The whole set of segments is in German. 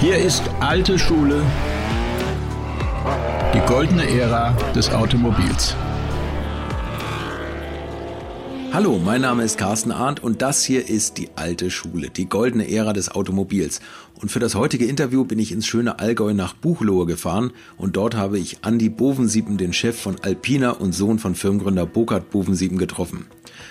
Hier ist alte Schule, die goldene Ära des Automobils. Hallo, mein Name ist Carsten Arndt und das hier ist die alte Schule, die goldene Ära des Automobils. Und für das heutige Interview bin ich ins schöne Allgäu nach Buchlohe gefahren und dort habe ich Andi Bovensiepen, den Chef von Alpina und Sohn von Firmengründer Burkhard Bovensiepen getroffen.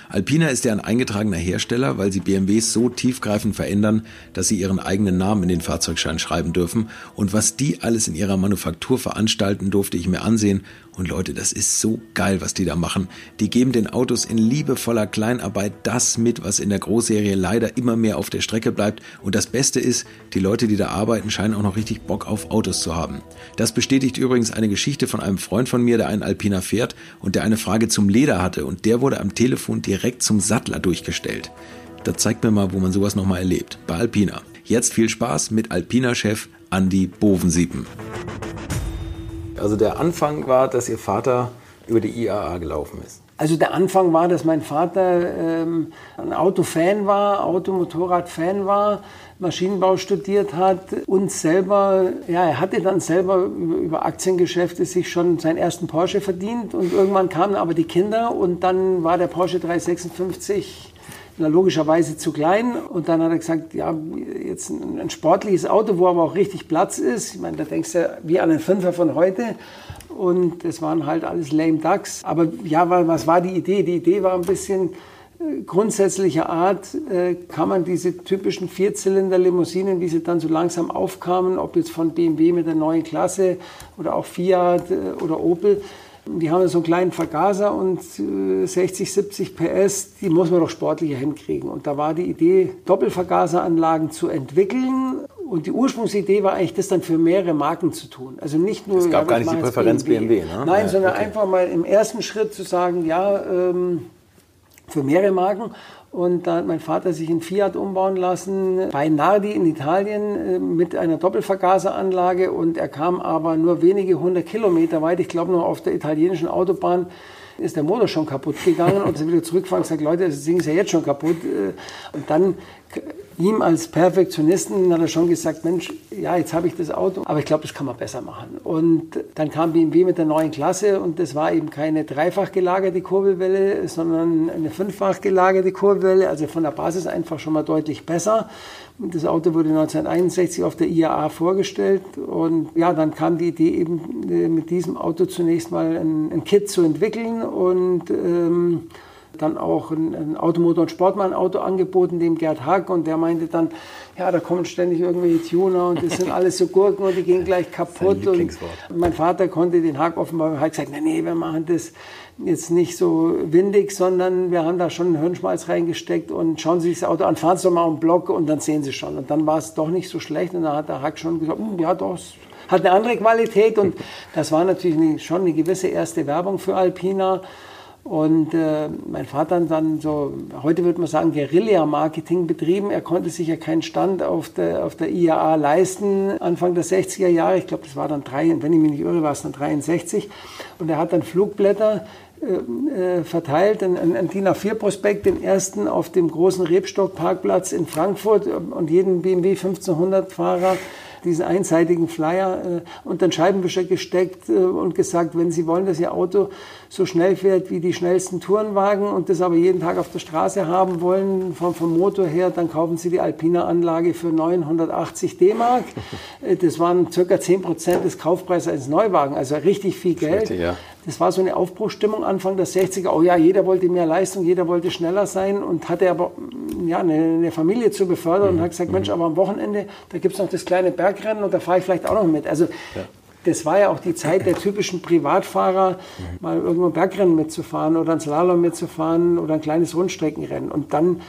Alpina ist ja ein eingetragener Hersteller, weil sie BMWs so tiefgreifend verändern, dass sie ihren eigenen Namen in den Fahrzeugschein schreiben dürfen. Und was die alles in ihrer Manufaktur veranstalten, durfte ich mir ansehen. Und Leute, das ist so geil, was die da machen. Die geben den Autos in liebevoller Kleinarbeit das mit, was in der Großserie leider immer mehr auf der Strecke bleibt. Und das Beste ist, die Leute, die da arbeiten, scheinen auch noch richtig Bock auf Autos zu haben. Das bestätigt übrigens eine Geschichte von einem Freund von mir, der einen Alpina fährt und der eine Frage zum Leder hatte. Und der wurde am Telefon direkt zum Sattler durchgestellt. Das zeigt mir mal, wo man sowas nochmal erlebt. Bei Alpina. Jetzt viel Spaß mit Alpina-Chef Andy Bovensiepen. Also der Anfang war, dass Ihr Vater über die IAA gelaufen ist. Also der Anfang war, dass mein Vater ähm, ein Autofan war, Automotorrad-Fan war, Maschinenbau studiert hat und selber, ja, er hatte dann selber über Aktiengeschäfte sich schon seinen ersten Porsche verdient und irgendwann kamen aber die Kinder und dann war der Porsche 356 na, logischerweise zu klein. Und dann hat er gesagt, ja, jetzt ein, ein, sportliches Auto, wo aber auch richtig Platz ist. Ich meine, da denkst du wie an einen Fünfer von heute. Und das waren halt alles lame ducks. Aber ja, was war die Idee? Die Idee war ein bisschen äh, grundsätzlicher Art, äh, kann man diese typischen Vierzylinder-Limousinen, wie sie dann so langsam aufkamen, ob jetzt von BMW mit der neuen Klasse oder auch Fiat äh, oder Opel, die haben so einen kleinen Vergaser und 60, 70 PS, die muss man doch sportlicher hinkriegen. Und da war die Idee, Doppelvergaseranlagen zu entwickeln und die Ursprungsidee war eigentlich, das dann für mehrere Marken zu tun. Also nicht nur. Es gab ja, gar nicht die Präferenz BMW, BMW ne? Nein, ja, sondern okay. einfach mal im ersten Schritt zu sagen, ja, ähm, für mehrere Marken. Und da hat mein Vater sich in Fiat umbauen lassen, bei Nardi in Italien äh, mit einer Doppelvergaseranlage. Und er kam aber nur wenige hundert Kilometer weit, ich glaube nur auf der italienischen Autobahn ist der Motor schon kaputt gegangen und sind wieder zurückgefahren und gesagt, Leute, das Ding ist ja jetzt schon kaputt. Äh, und dann ihm als Perfektionisten hat er schon gesagt, Mensch, ja, jetzt habe ich das Auto, aber ich glaube, das kann man besser machen. Und dann kam BMW mit der neuen Klasse und das war eben keine dreifach gelagerte Kurbelwelle, sondern eine fünffach gelagerte Kurbelwelle, also von der Basis einfach schon mal deutlich besser. Das Auto wurde 1961 auf der IAA vorgestellt und ja, dann kam die Idee eben äh, mit diesem Auto zunächst mal ein, ein Kit zu entwickeln und ähm, dann auch ein, ein Automotor- und Sportmann-Auto angeboten, dem Gerd Hack, und der meinte dann, ja, da kommen ständig irgendwelche Tuner und das sind alles so Gurken und die gehen gleich kaputt. Und mein Vater konnte den Hack offenbar, hat gesagt, nee, nee, wir machen das jetzt nicht so windig, sondern wir haben da schon einen Hirnschmalz reingesteckt und schauen Sie sich das Auto an, fahren Sie doch mal einen Block und dann sehen Sie schon. Und dann war es doch nicht so schlecht und dann hat der Hack schon gesagt, hm, ja doch, hat eine andere Qualität und das war natürlich schon eine gewisse erste Werbung für Alpina. Und äh, mein Vater hat dann so, heute würde man sagen, Guerilla-Marketing betrieben. Er konnte sich ja keinen Stand auf der, auf der IAA leisten, Anfang der 60er Jahre. Ich glaube, das war dann drei, wenn ich mich nicht irre, war es dann 63. Und er hat dann Flugblätter äh, äh verteilt, einen, einen DIN A4-Prospekt, den ersten auf dem großen Rebstock-Parkplatz in Frankfurt und jeden BMW 1500-Fahrer diesen einseitigen Flyer äh, unter den Scheibenwischer gesteckt äh, und gesagt, wenn Sie wollen, dass Ihr Auto so schnell fährt wie die schnellsten Tourenwagen und das aber jeden Tag auf der Straße haben wollen, vom, vom Motor her, dann kaufen Sie die Alpina-Anlage für 980 D-Mark. Das waren circa 10 Prozent des Kaufpreises eines Neuwagens, also richtig viel Geld. Richtig, ja. Das war so eine Aufbruchstimmung Anfang der 60er. Oh ja, jeder wollte mehr Leistung, jeder wollte schneller sein und hatte aber ja, eine, eine Familie zu befördern mhm. und hat gesagt, Mensch, aber am Wochenende, da gibt es noch das kleine Bergrennen und da fahre ich vielleicht auch noch mit. Also ja. Das war ja auch die Zeit der typischen Privatfahrer, mal irgendwo ein Bergrennen mitzufahren oder ein Slalom mitzufahren oder ein kleines Rundstreckenrennen. Und dann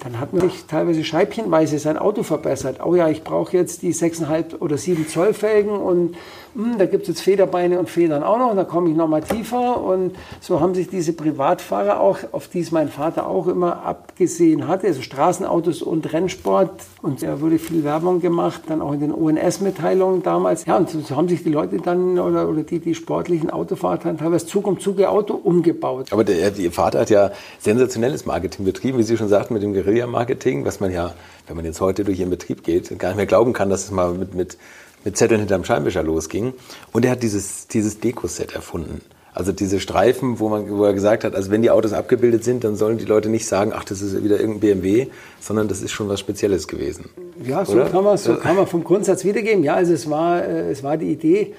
dann hat man sich teilweise scheibchenweise sein Auto verbessert. Oh ja, ich brauche jetzt die 6,5 oder 7 Zoll Felgen und da gibt es jetzt Federbeine und Federn auch noch, und da komme ich nochmal tiefer. Und so haben sich diese Privatfahrer auch, auf die es mein Vater auch immer abgesehen hatte, also Straßenautos und Rennsport. Und da wurde viel Werbung gemacht, dann auch in den ONS-Mitteilungen damals. Ja, und so haben sich die Leute dann, oder, oder die, die sportlichen Autofahrer teilweise Zug um Zug ihr Auto umgebaut. Aber der, Ihr Vater hat ja sensationelles Marketing betrieben, wie Sie schon sagten, mit dem Guerilla-Marketing, was man ja, wenn man jetzt heute durch ihren Betrieb geht, gar nicht mehr glauben kann, dass es mal mit, mit, mit Zetteln hinterm Scheinwischer losging. Und er hat dieses, dieses Deko-Set erfunden. Also diese Streifen, wo, man, wo er gesagt hat, also wenn die Autos abgebildet sind, dann sollen die Leute nicht sagen, ach, das ist wieder irgendein BMW, sondern das ist schon was Spezielles gewesen. Ja, so, kann man, so kann man vom Grundsatz wiedergeben. Ja, also es war, äh, es war die Idee,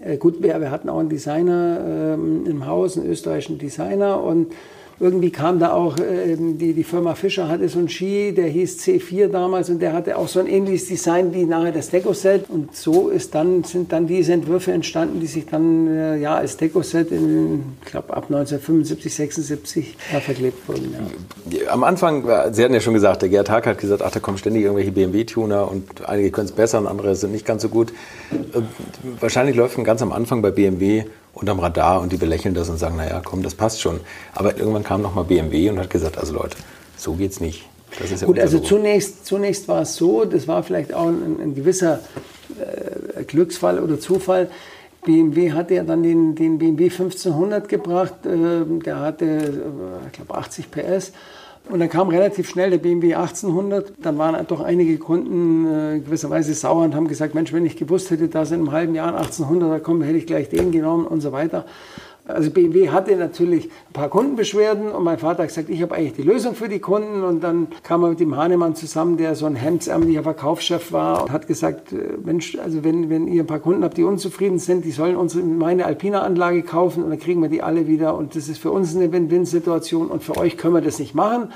äh, gut, wir, wir hatten auch einen Designer ähm, im Haus, einen österreichischen Designer und irgendwie kam da auch, äh, die, die Firma Fischer hatte so einen Ski, der hieß C4 damals und der hatte auch so ein ähnliches Design wie nachher das Deco-Set. Und so ist dann, sind dann diese Entwürfe entstanden, die sich dann äh, ja, als Deco-Set in, ich glaube, ab 1975, 76 ja, verklebt wurden. Ja. Am Anfang, Sie hatten ja schon gesagt, der Gerd Haag hat gesagt, ach, da kommen ständig irgendwelche BMW-Tuner und einige können es besser und andere sind nicht ganz so gut. Äh, wahrscheinlich läuft man ganz am Anfang bei BMW unterm Radar und die belächeln das und sagen, naja, komm, das passt schon. Aber irgendwann kam nochmal BMW und hat gesagt, also Leute, so geht's nicht. Das ist ja Gut, also zunächst, zunächst war es so, das war vielleicht auch ein, ein gewisser äh, Glücksfall oder Zufall. BMW hatte ja dann den, den BMW 1500 gebracht, äh, der hatte, äh, ich glaube, 80 PS. Und dann kam relativ schnell der BMW 1800. Dann waren doch einige Kunden äh, gewisserweise sauer und haben gesagt, Mensch, wenn ich gewusst hätte, dass in einem halben Jahr ein 1800er kommt, hätte ich gleich den genommen und so weiter. Also BMW hatte natürlich ein paar Kundenbeschwerden und mein Vater hat gesagt, ich habe eigentlich die Lösung für die Kunden und dann kam er mit dem Hahnemann zusammen, der so ein hemdsärmeliger Verkaufschef war und hat gesagt, äh, Mensch, also wenn, wenn ihr ein paar Kunden habt, die unzufrieden sind, die sollen unsere, meine Alpina-Anlage kaufen und dann kriegen wir die alle wieder und das ist für uns eine Win-Win-Situation und für euch können wir das nicht machen.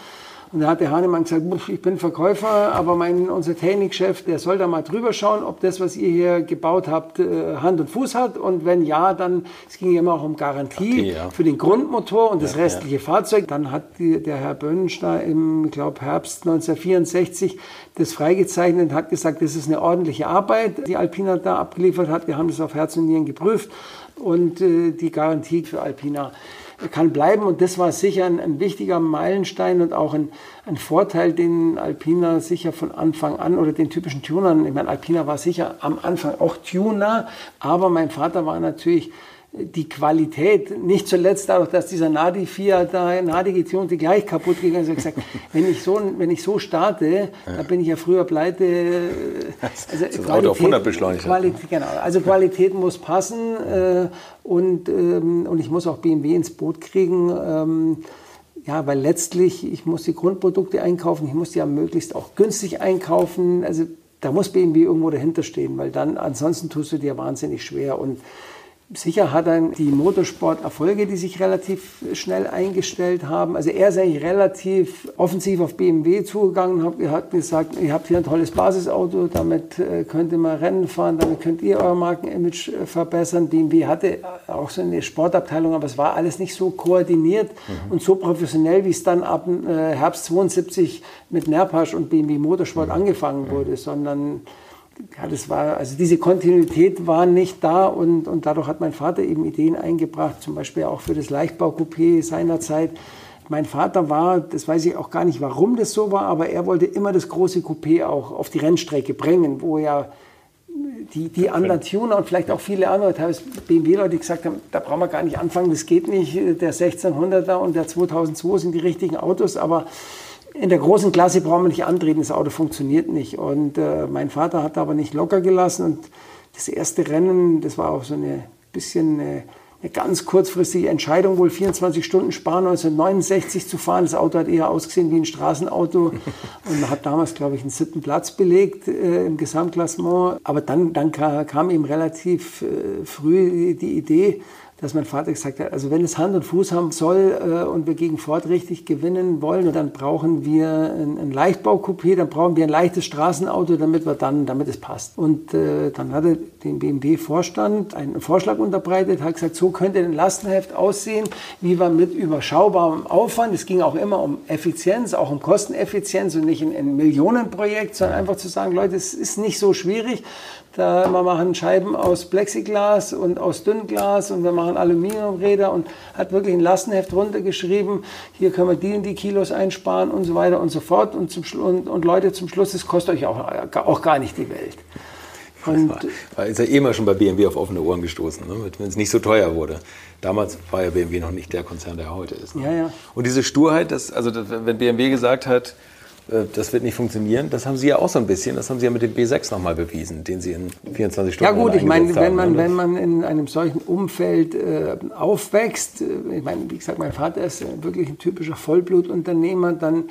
Und da hat der Hahnemann gesagt, ich bin Verkäufer, aber mein, unser Technikchef, der soll da mal drüber schauen, ob das, was ihr hier gebaut habt, äh, Hand und Fuß hat. Und wenn ja, dann, es ging immer auch um Garantie okay, ja. für den Grundmotor und das ja, restliche ja. Fahrzeug. Dann hat die, der Herr Böhnenstein im, glaube Herbst 1964 das freigezeichnet und hat gesagt, das ist eine ordentliche Arbeit, die Alpina da abgeliefert hat. Wir haben das auf Herz und Nieren geprüft und äh, die Garantie für Alpina kann bleiben. Und das war sicher ein, ein wichtiger Meilenstein und auch ein, ein, Vorteil, den Alpina sicher von Anfang an oder den typischen Tunern, ich meine, Alpina war sicher am Anfang auch Tuner, aber mein Vater war natürlich die Qualität, nicht zuletzt dadurch, dass dieser Nadi 4 da Nadi getunte gleich kaputt gegangen ist, habe gesagt, wenn ich so, wenn ich so starte, ja. da bin ich ja früher pleite. Also das Qualität, auf 100 beschleunigt. Qualität, genau. Also Qualität muss passen äh, und, ähm, und ich muss auch BMW ins Boot kriegen. Ähm, ja, weil letztlich, ich muss die Grundprodukte einkaufen, ich muss die ja möglichst auch günstig einkaufen. Also da muss BMW irgendwo dahinter stehen, weil dann ansonsten tust du dir wahnsinnig schwer und Sicher hat dann die Motorsport-Erfolge, die sich relativ schnell eingestellt haben. Also er ist eigentlich relativ offensiv auf BMW zugegangen und hat gesagt, ihr habt hier ein tolles Basisauto, damit äh, könnt ihr mal Rennen fahren, damit könnt ihr euer Markenimage äh, verbessern. BMW hatte auch so eine Sportabteilung, aber es war alles nicht so koordiniert mhm. und so professionell, wie es dann ab äh, Herbst 72 mit Nerpasch und BMW Motorsport mhm. angefangen wurde, mhm. sondern ja, das war, also diese Kontinuität war nicht da und, und dadurch hat mein Vater eben Ideen eingebracht, zum Beispiel auch für das Leichtbau-Coupé seinerzeit. Mein Vater war, das weiß ich auch gar nicht, warum das so war, aber er wollte immer das große Coupé auch auf die Rennstrecke bringen, wo ja die, die anderen Tuner und vielleicht auch viele andere, teilweise BMW-Leute gesagt haben, da brauchen wir gar nicht anfangen, das geht nicht, der 1600er und der 2002 sind die richtigen Autos, aber in der großen Klasse brauchen wir nicht antreten, das Auto funktioniert nicht. Und äh, mein Vater hat aber nicht locker gelassen. Und das erste Rennen, das war auch so eine bisschen eine, eine ganz kurzfristige Entscheidung, wohl 24 Stunden sparen, 1969 zu fahren. Das Auto hat eher ausgesehen wie ein Straßenauto und hat damals, glaube ich, einen siebten Platz belegt äh, im Gesamtklassement. Aber dann, dann kam ihm relativ äh, früh die Idee, dass mein Vater gesagt hat, also wenn es Hand und Fuß haben soll äh, und wir gegen Ford richtig gewinnen wollen, dann brauchen wir ein, ein Leichtbau-Coupé, dann brauchen wir ein leichtes Straßenauto, damit wir dann, damit es passt. Und äh, dann er dem BMW-Vorstand einen Vorschlag unterbreitet, hat gesagt, so könnte ein Lastenheft aussehen, wie wir mit überschaubarem Aufwand, es ging auch immer um Effizienz, auch um Kosteneffizienz und nicht ein, ein Millionenprojekt, sondern einfach zu sagen, Leute, es ist nicht so schwierig, da wir machen Scheiben aus Plexiglas und aus Dünnglas und wir machen Aluminiumräder und hat wirklich ein Lastenheft runtergeschrieben. Hier können wir die und die Kilos einsparen und so weiter und so fort. Und, zum, und, und Leute, zum Schluss, das kostet euch auch, auch gar nicht die Welt. Und war, war, ist ja eh mal schon bei BMW auf offene Ohren gestoßen, ne? wenn es nicht so teuer wurde. Damals war ja BMW noch nicht der Konzern, der heute ist. Ne? Ja, ja. Und diese Sturheit, das, also wenn BMW gesagt hat, äh, das wird nicht funktionieren. Das haben Sie ja auch so ein bisschen. Das haben Sie ja mit dem B6 nochmal bewiesen, den Sie in 24 Stunden Ja gut, ich meine, wenn man, ne? wenn man in einem solchen Umfeld äh, aufwächst, äh, ich meine, wie gesagt, mein Vater ist wirklich ein typischer Vollblutunternehmer, dann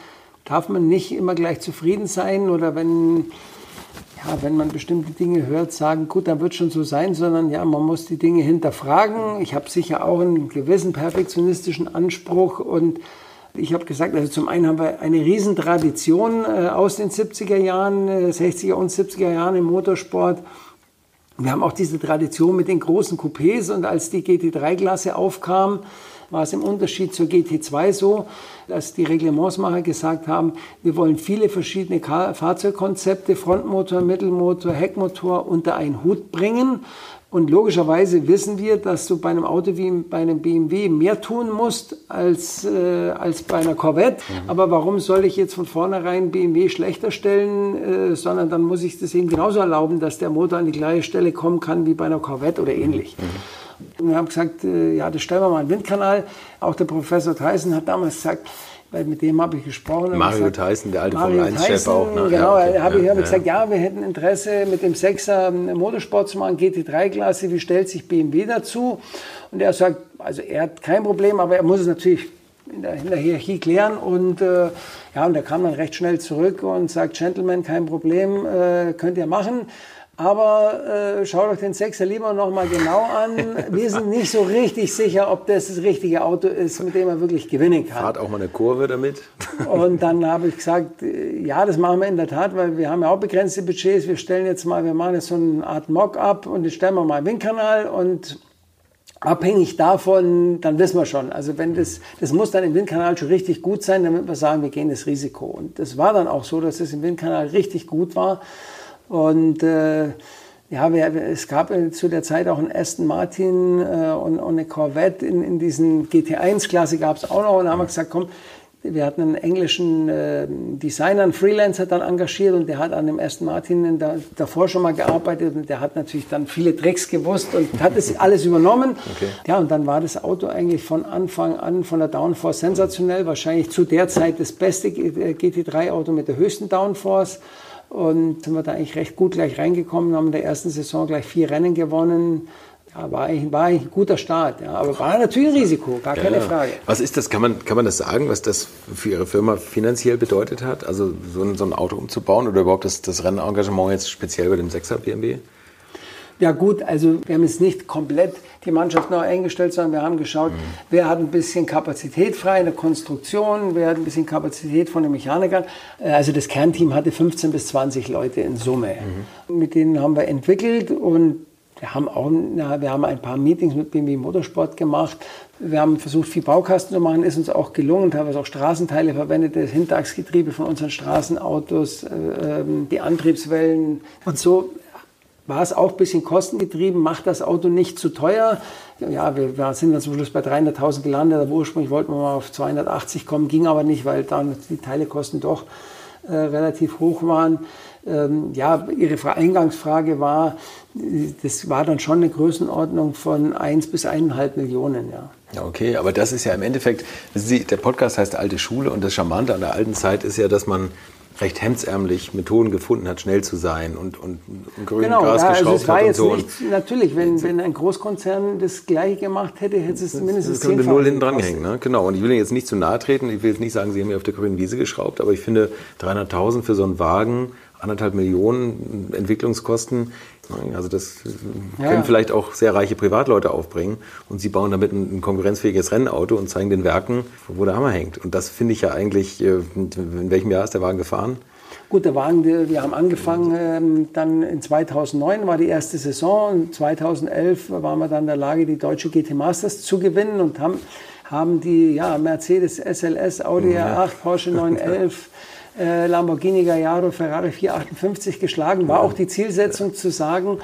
darf man nicht immer gleich zufrieden sein oder wenn, ja, wenn man bestimmte Dinge hört, sagen, gut, dann wird schon so sein, sondern ja, man muss die Dinge hinterfragen. Ich habe sicher auch einen gewissen perfektionistischen Anspruch und ich habe gesagt, also zum einen haben wir eine Riesentradition äh, aus den 70er Jahren, äh, 60er und 70er Jahren im Motorsport. Wir haben auch diese Tradition mit den großen Coupés und als die GT3-Klasse aufkam, war es im Unterschied zur GT2 so, dass die Reglementsmacher gesagt haben, wir wollen viele verschiedene Fahrzeugkonzepte, Frontmotor, Mittelmotor, Heckmotor unter einen Hut bringen. Und logischerweise wissen wir, dass du bei einem Auto wie bei einem BMW mehr tun musst als, äh, als bei einer Corvette. Mhm. Aber warum soll ich jetzt von vornherein BMW schlechter stellen, äh, sondern dann muss ich das eben genauso erlauben, dass der Motor an die gleiche Stelle kommen kann wie bei einer Corvette oder ähnlich. Mhm. Und wir haben gesagt, äh, ja, das stellen wir mal einen Windkanal. Auch der Professor Tyson hat damals gesagt, weil mit dem habe ich gesprochen. Mario gesagt, Tyson, der alte Formel 1-Chef auch. Ne? Genau, ja, okay. habe ich ja, ja. gesagt, ja, wir hätten Interesse mit dem Sechser Motorsport zu machen, GT3-Klasse, wie stellt sich BMW dazu? Und er sagt, also er hat kein Problem, aber er muss es natürlich in der, in der Hierarchie klären und äh, ja, und er kam dann recht schnell zurück und sagt, Gentleman, kein Problem, äh, könnt ihr machen. Aber äh, schaut euch den Sechser lieber noch mal genau an. Wir sind nicht so richtig sicher, ob das das richtige Auto ist, mit dem er wirklich gewinnen kann. Fahrt auch mal eine Kurve damit. Und dann habe ich gesagt, äh, ja, das machen wir in der Tat, weil wir haben ja auch begrenzte Budgets. Wir stellen jetzt mal, wir machen jetzt so eine Art Mock-up und jetzt stellen wir mal einen Windkanal und abhängig davon, dann wissen wir schon. Also wenn das, das muss dann im Windkanal schon richtig gut sein, damit wir sagen, wir gehen das Risiko. Und das war dann auch so, dass es im Windkanal richtig gut war. Und äh, ja, wir, es gab zu der Zeit auch einen Aston Martin äh, und, und, eine Corvette in, in diesen GT1-Klasse gab es auch noch. Und da haben wir gesagt, komm, wir hatten einen englischen äh, Designer, einen Freelancer dann engagiert und der hat an dem Aston Martin da, davor schon mal gearbeitet und der hat natürlich dann viele Tricks gewusst und hat das alles übernommen. Okay. Ja, und dann war das Auto eigentlich von Anfang an von der Downforce sensationell, wahrscheinlich zu der Zeit das beste GT3-Auto mit der höchsten Downforce. Und sind wir da eigentlich recht gut gleich reingekommen, haben in der ersten Saison gleich vier Rennen gewonnen. Ja, war eigentlich, war eigentlich ein guter Start. Ja. Aber war natürlich ein Risiko, gar keine ja. Frage. Was ist das? Kann man, kann man das sagen, was das für Ihre Firma finanziell bedeutet hat? Also so ein, so ein Auto umzubauen oder überhaupt das, das Rennengagement jetzt speziell bei dem 6er BMW? Ja gut, also wir haben jetzt nicht komplett die Mannschaft neu eingestellt, sondern wir haben geschaut, mhm. wer hat ein bisschen Kapazität frei in der Konstruktion, wer hat ein bisschen Kapazität von den Mechanikern. Äh, also das Kernteam hatte 15 bis 20 Leute in Summe. Mhm. Mit denen haben wir entwickelt und wir haben auch na, wir haben ein paar Meetings mit BMW Motorsport gemacht. Wir haben versucht, viel Baukasten zu machen, ist uns auch gelungen, teilweise auch Straßenteile verwendet, das Hinterachsgetriebe von unseren Straßenautos, äh, ähm, die Antriebswellen und so war es auch ein bisschen kostengetrieben, macht das Auto nicht zu teuer. Ja, wir, sind dann zum Schluss bei 300.000 gelandet, aber ursprünglich wollten wir mal auf 280 kommen, ging aber nicht, weil dann die Teilekosten doch äh, relativ hoch waren. Ähm, ja, Ihre Eingangsfrage war, das war dann schon eine Größenordnung von 1 bis 1,5 Millionen, ja. Ja, okay, aber das ist ja im Endeffekt, Sie, der Podcast heißt Alte Schule und das Charmante an der alten Zeit ist ja, dass man recht hemdsärmlich Methoden gefunden hat, schnell zu sein und, und, und grünen genau, Gras ja, geschraubt also es war hat jetzt so. Nicht, natürlich, wenn, wenn ein Großkonzern das gleiche gemacht hätte, hätte es mindestens Das könnte null hinten dran hängen, ne? genau. Und ich will Ihnen jetzt nicht zu nahe treten, ich will jetzt nicht sagen, Sie haben mir auf der grünen Wiese geschraubt, aber ich finde 300.000 für so einen Wagen anderthalb Millionen Entwicklungskosten. Also das können ja. vielleicht auch sehr reiche Privatleute aufbringen und sie bauen damit ein, ein, konkurrenzfähiges Rennauto und zeigen den Werken, wo der Hammer hängt. Und das finde ich ja eigentlich, äh, in welchem Jahr ist der Wagen gefahren? Gut, der Wagen, wir haben angefangen, ähm, dann in 2009 war die erste Saison und 2011 waren wir dann in der Lage, die deutsche GT Masters zu gewinnen und haben, haben die ja, Mercedes SLS, Audi R8, Porsche 911, äh, Lamborghini Gallardo, Ferrari 458 geschlagen. War auch die Zielsetzung zu sagen,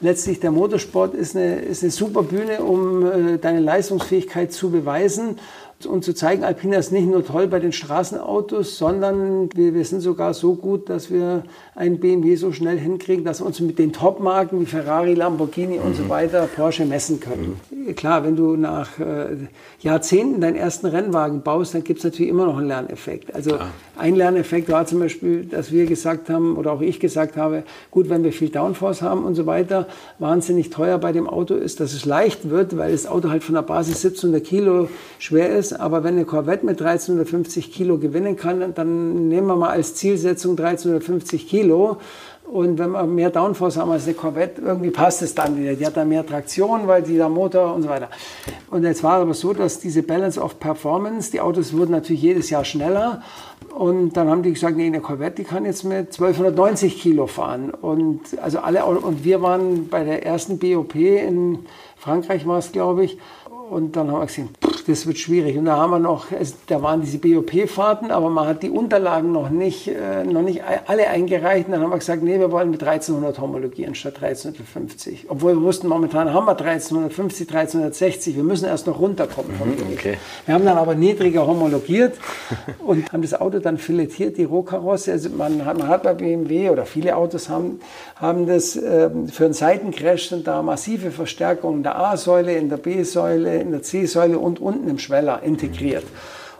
letztlich der Motorsport ist eine, ist eine super Bühne, um äh, deine Leistungsfähigkeit zu beweisen. Und zu zeigen, Alpina ist nicht nur toll bei den Straßenautos, sondern wir, wir sind sogar so gut, dass wir einen BMW so schnell hinkriegen, dass wir uns mit den Top-Marken wie Ferrari, Lamborghini mhm. und so mhm. weiter, Porsche messen können. Mhm. Klar, wenn du nach äh, Jahrzehnten deinen ersten Rennwagen baust, dann gibt es natürlich immer noch einen Lerneffekt. Also Klar. ein Lerneffekt war zum Beispiel, dass wir gesagt haben, oder auch ich gesagt habe, gut, wenn wir viel Downforce haben und so weiter, wahnsinnig teuer bei dem Auto ist, dass es leicht wird, weil das Auto halt von der Basis 1700 Kilo schwer ist. Aber wenn eine Corvette mit 1350 Kilo gewinnen kann, dann nehmen wir mal als Zielsetzung 1350 Kilo. Und wenn wir mehr Downforce haben als eine Corvette, irgendwie passt es dann wieder. Die hat dann mehr Traktion, weil die da Motor und so weiter. Und jetzt war es aber so, dass diese Balance of Performance, die Autos wurden natürlich jedes Jahr schneller. Und dann haben die gesagt, nee, eine Corvette, die kann jetzt mit 1290 Kilo fahren. Und also alle, und wir waren bei der ersten BOP in Frankreich war es, glaube ich, und dann haben wir gesehen, pff, das wird schwierig. Und da haben wir noch, es, da waren diese BOP-Fahrten, aber man hat die Unterlagen noch nicht, äh, noch nicht alle eingereicht. Und dann haben wir gesagt, nee, wir wollen mit 1300 homologieren statt 1350. Obwohl wir wussten, momentan haben wir 1350, 1360. Wir müssen erst noch runterkommen. Mhm, okay. Wir haben dann aber niedriger homologiert und haben das Auto dann filetiert, die Rohkarosse. Also man hat, man hat bei BMW oder viele Autos haben, haben das äh, für einen Seitencrash sind da massive Verstärkungen in der A-Säule, in der B-Säule, in der C-Säule und unten im Schweller integriert.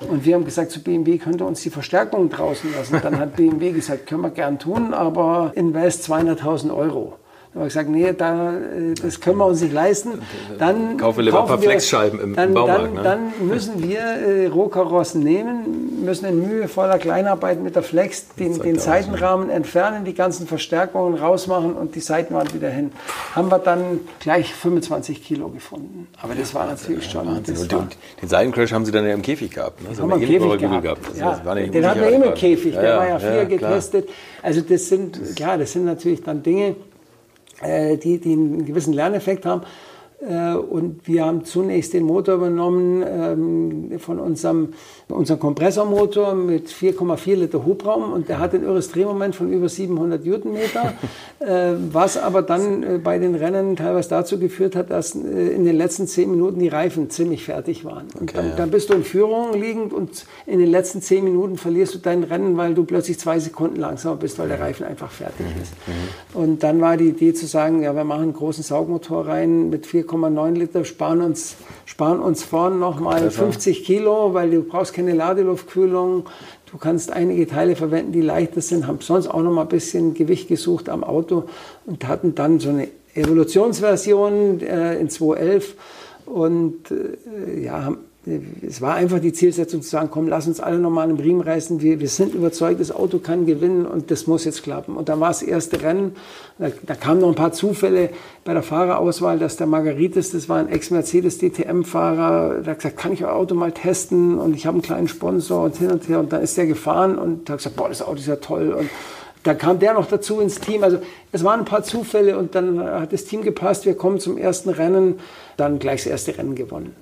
Und wir haben gesagt, zu BMW könnte uns die Verstärkung draußen lassen. Dann hat BMW gesagt, können wir gern tun, aber invest 200.000 Euro. Dann haben wir gesagt, nee, da, äh, das können wir uns nicht leisten. Dann kaufen wir lieber ein paar Flexscheiben im, dann, Baumarkt. Dann, ne? dann müssen wir äh, Rohkarossen nehmen, müssen in mühevoller Kleinarbeit mit der Flex den, den Seitenrahmen entfernen, die ganzen Verstärkungen rausmachen und die Seitenwand wieder hin. Haben wir dann gleich 25 Kilo gefunden. Aber das war natürlich schon... Wahnsinn. Und den, den Seitencrash haben Sie dann ja im Käfig gehabt. Ne? Das haben wir im Käfig gehabt. gehabt. Das ja, den hatten wir immer im Käfig, der ja, war ja früher getestet. Also das sind, klar, das sind natürlich dann Dinge, die, die einen gewissen Lerneffekt haben. Äh, und wir haben zunächst den Motor übernommen ähm, von unserem, unserem Kompressormotor mit 4,4 Liter Hubraum und der hat ein irres Drehmoment von über 700 Newtonmeter, äh, was aber dann äh, bei den Rennen teilweise dazu geführt hat, dass in den letzten 10 Minuten die Reifen ziemlich fertig waren. Und okay, dann, ja. dann, bist du in Führung liegend und in den letzten 10 Minuten verlierst du dein Rennen, weil du plötzlich zwei Sekunden langsamer bist, weil der Reifen einfach fertig mhm. ist. Mhm. Und dann war die Idee zu sagen, ja, wir machen einen großen Saugmotor rein mit 4, 4,9 Liter, sparen uns, sparen uns vorn nochmal 50 Kilo, weil du brauchst keine Ladeluftkühlung. Du kannst einige Teile verwenden, die leichter sind, haben sonst auch noch mal ein bisschen Gewicht gesucht am Auto und hatten dann so eine Evolutionsversion äh, in 2011 und äh, ja, haben es war einfach die Zielsetzung zu sagen, komm, lass uns alle nochmal im Riemen reißen. Wir, wir sind überzeugt, das Auto kann gewinnen und das muss jetzt klappen. Und dann war das erste Rennen. Da, da kamen noch ein paar Zufälle bei der Fahrerauswahl, dass der Margaritis, das war ein Ex-Mercedes DTM-Fahrer, der hat gesagt, kann ich euer Auto mal testen? Und ich habe einen kleinen Sponsor und hin und her. Und dann ist der gefahren und hat gesagt, boah, das Auto ist ja toll. Und dann kam der noch dazu ins Team. Also es waren ein paar Zufälle und dann hat das Team gepasst. Wir kommen zum ersten Rennen, dann gleich das erste Rennen gewonnen.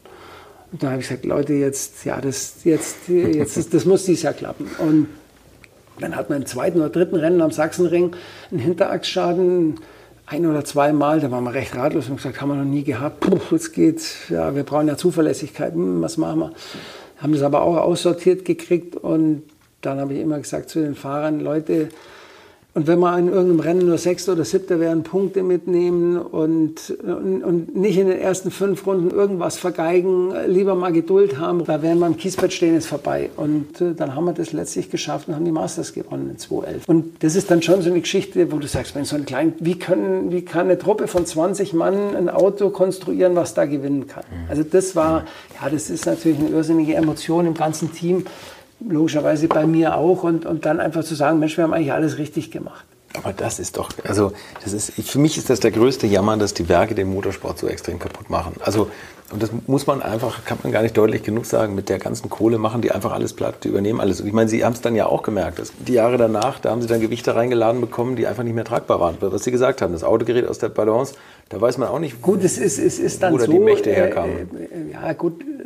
Und dann habe ich gesagt, Leute, jetzt, ja, das, jetzt, jetzt, das, das muss dieses Jahr klappen. Und dann hat man im zweiten oder dritten Rennen am Sachsenring einen Hinterachsschaden, ein oder zweimal, da waren wir recht ratlos und gesagt, haben wir noch nie gehabt. Puh, jetzt geht's, ja, wir brauchen ja Zuverlässigkeit, hm, was machen wir? Haben das aber auch aussortiert gekriegt und dann habe ich immer gesagt zu den Fahrern, Leute, und wenn wir in irgendeinem Rennen nur Sechster oder Siebter werden, Punkte mitnehmen und, und, und, nicht in den ersten fünf Runden irgendwas vergeigen, lieber mal Geduld haben, da werden wir am Kiesbett stehen, ist vorbei. Und äh, dann haben wir das letztlich geschafft und haben die Masters gewonnen in 2011. Und das ist dann schon so eine Geschichte, wo du sagst, wenn so ein klein, wie, können, wie kann eine Truppe von 20 Mann ein Auto konstruieren, was da gewinnen kann? Also das war, ja, das ist natürlich eine irrsinnige Emotion im ganzen Team logischerweise bei mir auch und, und dann einfach zu sagen, Mensch, wir haben eigentlich alles richtig gemacht. Aber das ist doch, also das ist, für mich ist das der größte Jammer, dass die Werke den Motorsport so extrem kaputt machen. Also und das muss man einfach, kann man gar nicht deutlich genug sagen, mit der ganzen Kohle machen die einfach alles platt, die übernehmen alles. Und ich meine, sie haben es dann ja auch gemerkt. Dass die Jahre danach, da haben sie dann Gewichte reingeladen bekommen, die einfach nicht mehr tragbar waren. Was sie gesagt haben, das Auto gerät aus der Balance, da weiß man auch nicht, gut, es ist, es ist dann wo so, die Mächte herkamen. Äh, äh, ja, gut, äh, äh,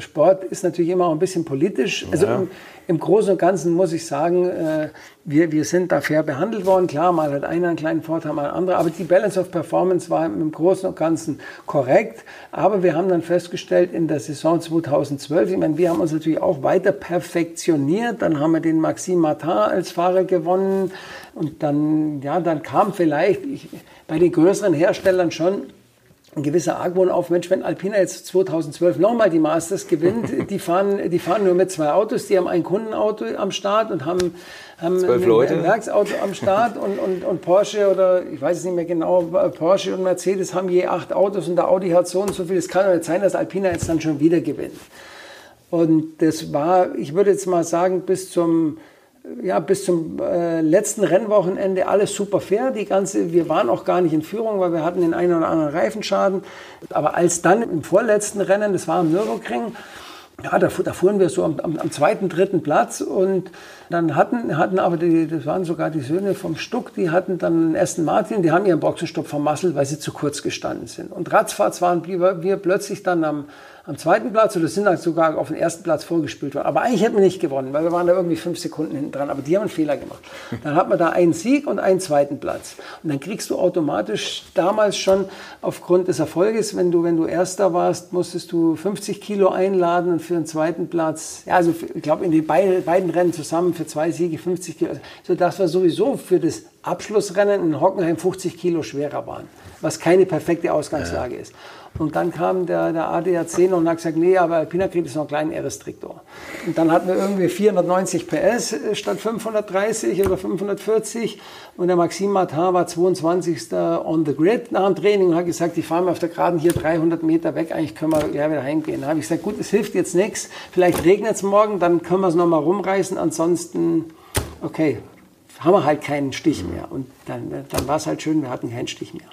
Sport ist natürlich immer auch ein bisschen politisch. Also ja. im, im, Großen und Ganzen muss ich sagen, äh, wir, wir sind da fair behandelt worden. Klar, mal hat einer einen kleinen Vorteil, mal ein anderer. Aber die Balance of Performance war im Großen und Ganzen korrekt. Aber wir haben dann festgestellt, in der Saison 2012, ich meine, wir haben uns natürlich auch weiter perfektioniert. Dann haben wir den Maxime Martin als Fahrer gewonnen. Und dann, ja, dann kam vielleicht ich, bei den größeren Herstellern schon ein gewisser Argwohn auf, Mensch, wenn Alpina jetzt 2012 nochmal die Masters gewinnt, die fahren, die fahren nur mit zwei Autos, die haben ein Kundenauto am Start und haben, haben ein, ein, Werksauto am Start und, und, und Porsche oder ich weiß es nicht mehr genau, Porsche und Mercedes haben je acht Autos und der Audi hat so und so viel. Es kann doch nicht sein, dass Alpina jetzt dann schon wieder gewinnt. Und das war, ich würde jetzt mal sagen, bis zum ja, bis zum äh, letzten Rennwochenende alles super fair. Die ganze, wir waren auch gar nicht in Führung, weil wir hatten den einen oder anderen Reifenschaden. Aber als dann im vorletzten Rennen, das war am Nürburgring, ja, da, da fuhren wir so am, am, am, zweiten, dritten Platz und dann hatten, hatten aber die, das waren sogar die Söhne vom Stuck, die hatten dann einen Aston Martin, die haben ihren Boxenstopp vermasselt, weil sie zu kurz gestanden sind. Und ratzfatz waren wir, wir plötzlich dann am, am zweiten Platz oder sind dann sogar auf den ersten Platz vorgespielt worden. Aber eigentlich hätten wir nicht gewonnen, weil wir waren da irgendwie fünf Sekunden hinten dran. Aber die haben einen Fehler gemacht. Dann hat man da einen Sieg und einen zweiten Platz. Und dann kriegst du automatisch damals schon aufgrund des Erfolges, wenn du, wenn du Erster warst, musstest du 50 Kilo einladen und für den zweiten Platz, ja, also ich glaube in den beiden, beiden Rennen zusammen für zwei Siege 50 Kilo. So dass wir sowieso für das Abschlussrennen in Hockenheim 50 Kilo schwerer waren, was keine perfekte Ausgangslage ja. ist. Und dann kam der, der ADAC noch und hat gesagt, nee, aber Alpina kriegt jetzt noch einen kleinen RS-Traktor. Und dann hatten wir irgendwie 490 PS statt 530 oder 540. Und der Maxime Martin war 22. on the grid nach dem Training und hat gesagt, ich fahre mir auf der Geraden hier 300 Meter weg, eigentlich können wir gleich wieder heimgehen. Da habe ich gesagt, gut, es hilft jetzt nichts, vielleicht regnet es morgen, dann können wir es nochmal rumreißen, ansonsten, okay, haben wir halt keinen Stich mehr. Und dann, dann war es halt schön, wir hatten keinen Stich mehr.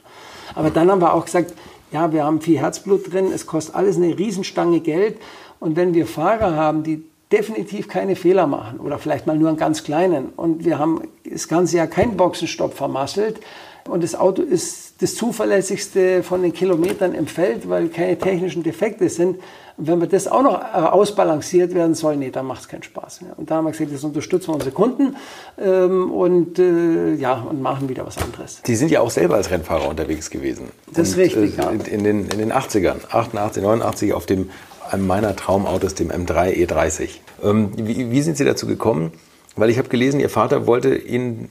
Aber dann haben wir auch gesagt, ja, wir haben viel Herzblut drin, es kostet alles eine Riesenstange Geld. Und wenn wir Fahrer haben, die definitiv keine Fehler machen oder vielleicht mal nur einen ganz kleinen und wir haben das ganze Jahr keinen Boxenstopp vermasselt und das Auto ist das zuverlässigste von den Kilometern im Feld, weil keine technischen Defekte sind, und wenn wir das auch noch äh, ausbalanciert werden soll, nee, dann macht es keinen Spaß mehr. Und da haben wir gesagt, jetzt unterstützen wir unsere Kunden ähm, und, äh, ja, und machen wieder was anderes. Die sind ja auch selber als Rennfahrer unterwegs gewesen. Das ist richtig, äh, ja. In den, in den 80ern, 88, 89 auf dem einem meiner Traumautos, dem M3 E30. Ähm, wie, wie sind Sie dazu gekommen? Weil ich habe gelesen, Ihr Vater wollte Ihnen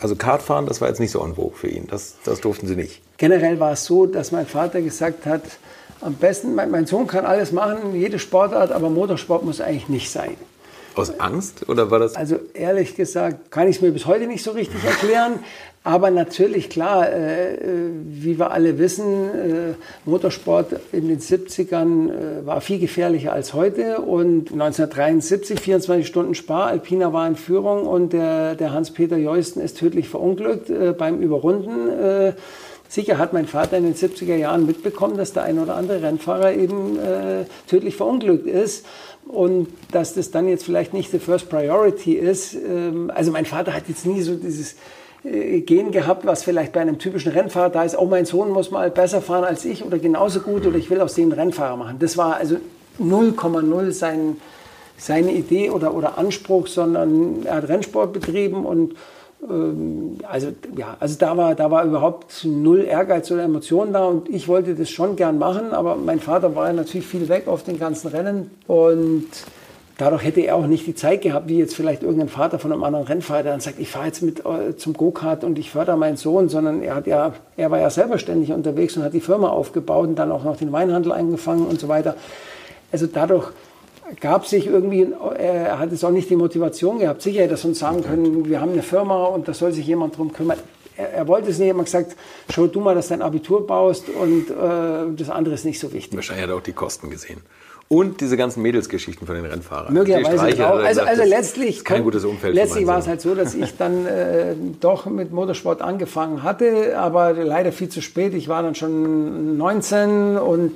also Kartfahren, das war jetzt nicht so en vogue für ihn. Das, das durften Sie nicht. Generell war es so, dass mein Vater gesagt hat, am besten, mein, mein Sohn kann alles machen, jede Sportart, aber Motorsport muss eigentlich nicht sein. Aus Angst oder war das? Also ehrlich gesagt kann ich es mir bis heute nicht so richtig erklären. Aber natürlich, klar, äh, äh wie wir alle wissen, äh, Motorsport in den 70ern äh, war viel gefährlicher als heute. Und 1973, 24 Stunden Spar, Alpina war in Führung und der, der Hans-Peter Jeusten ist tödlich verunglückt äh, beim Überrunden äh, Sicher hat mein Vater in den 70er Jahren mitbekommen, dass der ein oder andere Rennfahrer eben äh, tödlich verunglückt ist und dass das dann jetzt vielleicht nicht die First Priority ist. Ähm, also mein Vater hat jetzt nie so dieses Gen gehabt, was vielleicht bei einem typischen Rennfahrer da ist, oh mein Sohn muss mal besser fahren als ich oder genauso gut oder ich will aus dem Rennfahrer machen. Das war also 0,0 sein, seine Idee oder, oder Anspruch, sondern er hat Rennsport betrieben und ähm, also ja, also da war, da war überhaupt null Ehrgeiz oder Emotionen da und ich wollte das schon gern machen, aber mein Vater war ja natürlich viel weg auf den ganzen Rennen und dadurch hätte er auch nicht die Zeit gehabt, wie jetzt vielleicht irgendein Vater von einem anderen Rennfahrer, der dann sagt, ich fahre jetzt mit äh, zum Go-Kart und ich fördere meinen Sohn, sondern er hat ja, er war ja selber ständig unterwegs und hat die Firma aufgebaut und dann auch noch den Weinhandel eingefangen und so weiter. Also dadurch gab sich irgendwie, er hat es auch nicht die Motivation gehabt. Sicher hätte er sonst sagen können, wir haben eine Firma und da soll sich jemand drum kümmern. Er, er wollte es nicht, er hat gesagt, schau du mal, dass du dein Abitur baust und äh, das andere ist nicht so wichtig. Wahrscheinlich hat er auch die Kosten gesehen. Und diese ganzen Mädelsgeschichten von den Rennfahrern. Möglicherweise auch. Also, also letztlich, kein gutes Umfeld letztlich war es halt so, dass ich dann äh, doch mit Motorsport angefangen hatte, aber leider viel zu spät. Ich war dann schon 19 und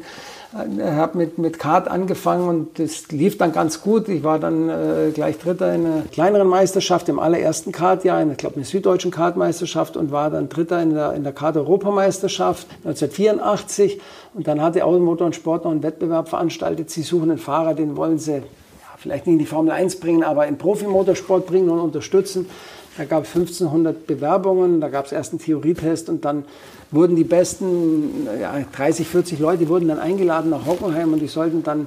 habe mit, mit Kart angefangen und das lief dann ganz gut. Ich war dann äh, gleich Dritter in einer kleineren Meisterschaft im allerersten Kartjahr, in, ich glaube, einer süddeutschen Kartmeisterschaft und war dann Dritter in der, in der Kart-Europameisterschaft 1984. Und dann hat der Automotor und Sport noch einen Wettbewerb veranstaltet. Sie suchen einen Fahrer, den wollen sie ja, vielleicht nicht in die Formel 1 bringen, aber in Profimotorsport bringen und unterstützen. Da gab es 1500 Bewerbungen, da gab es erst einen Theorietest und dann wurden die besten ja, 30, 40 Leute wurden dann eingeladen nach Hockenheim und die sollten dann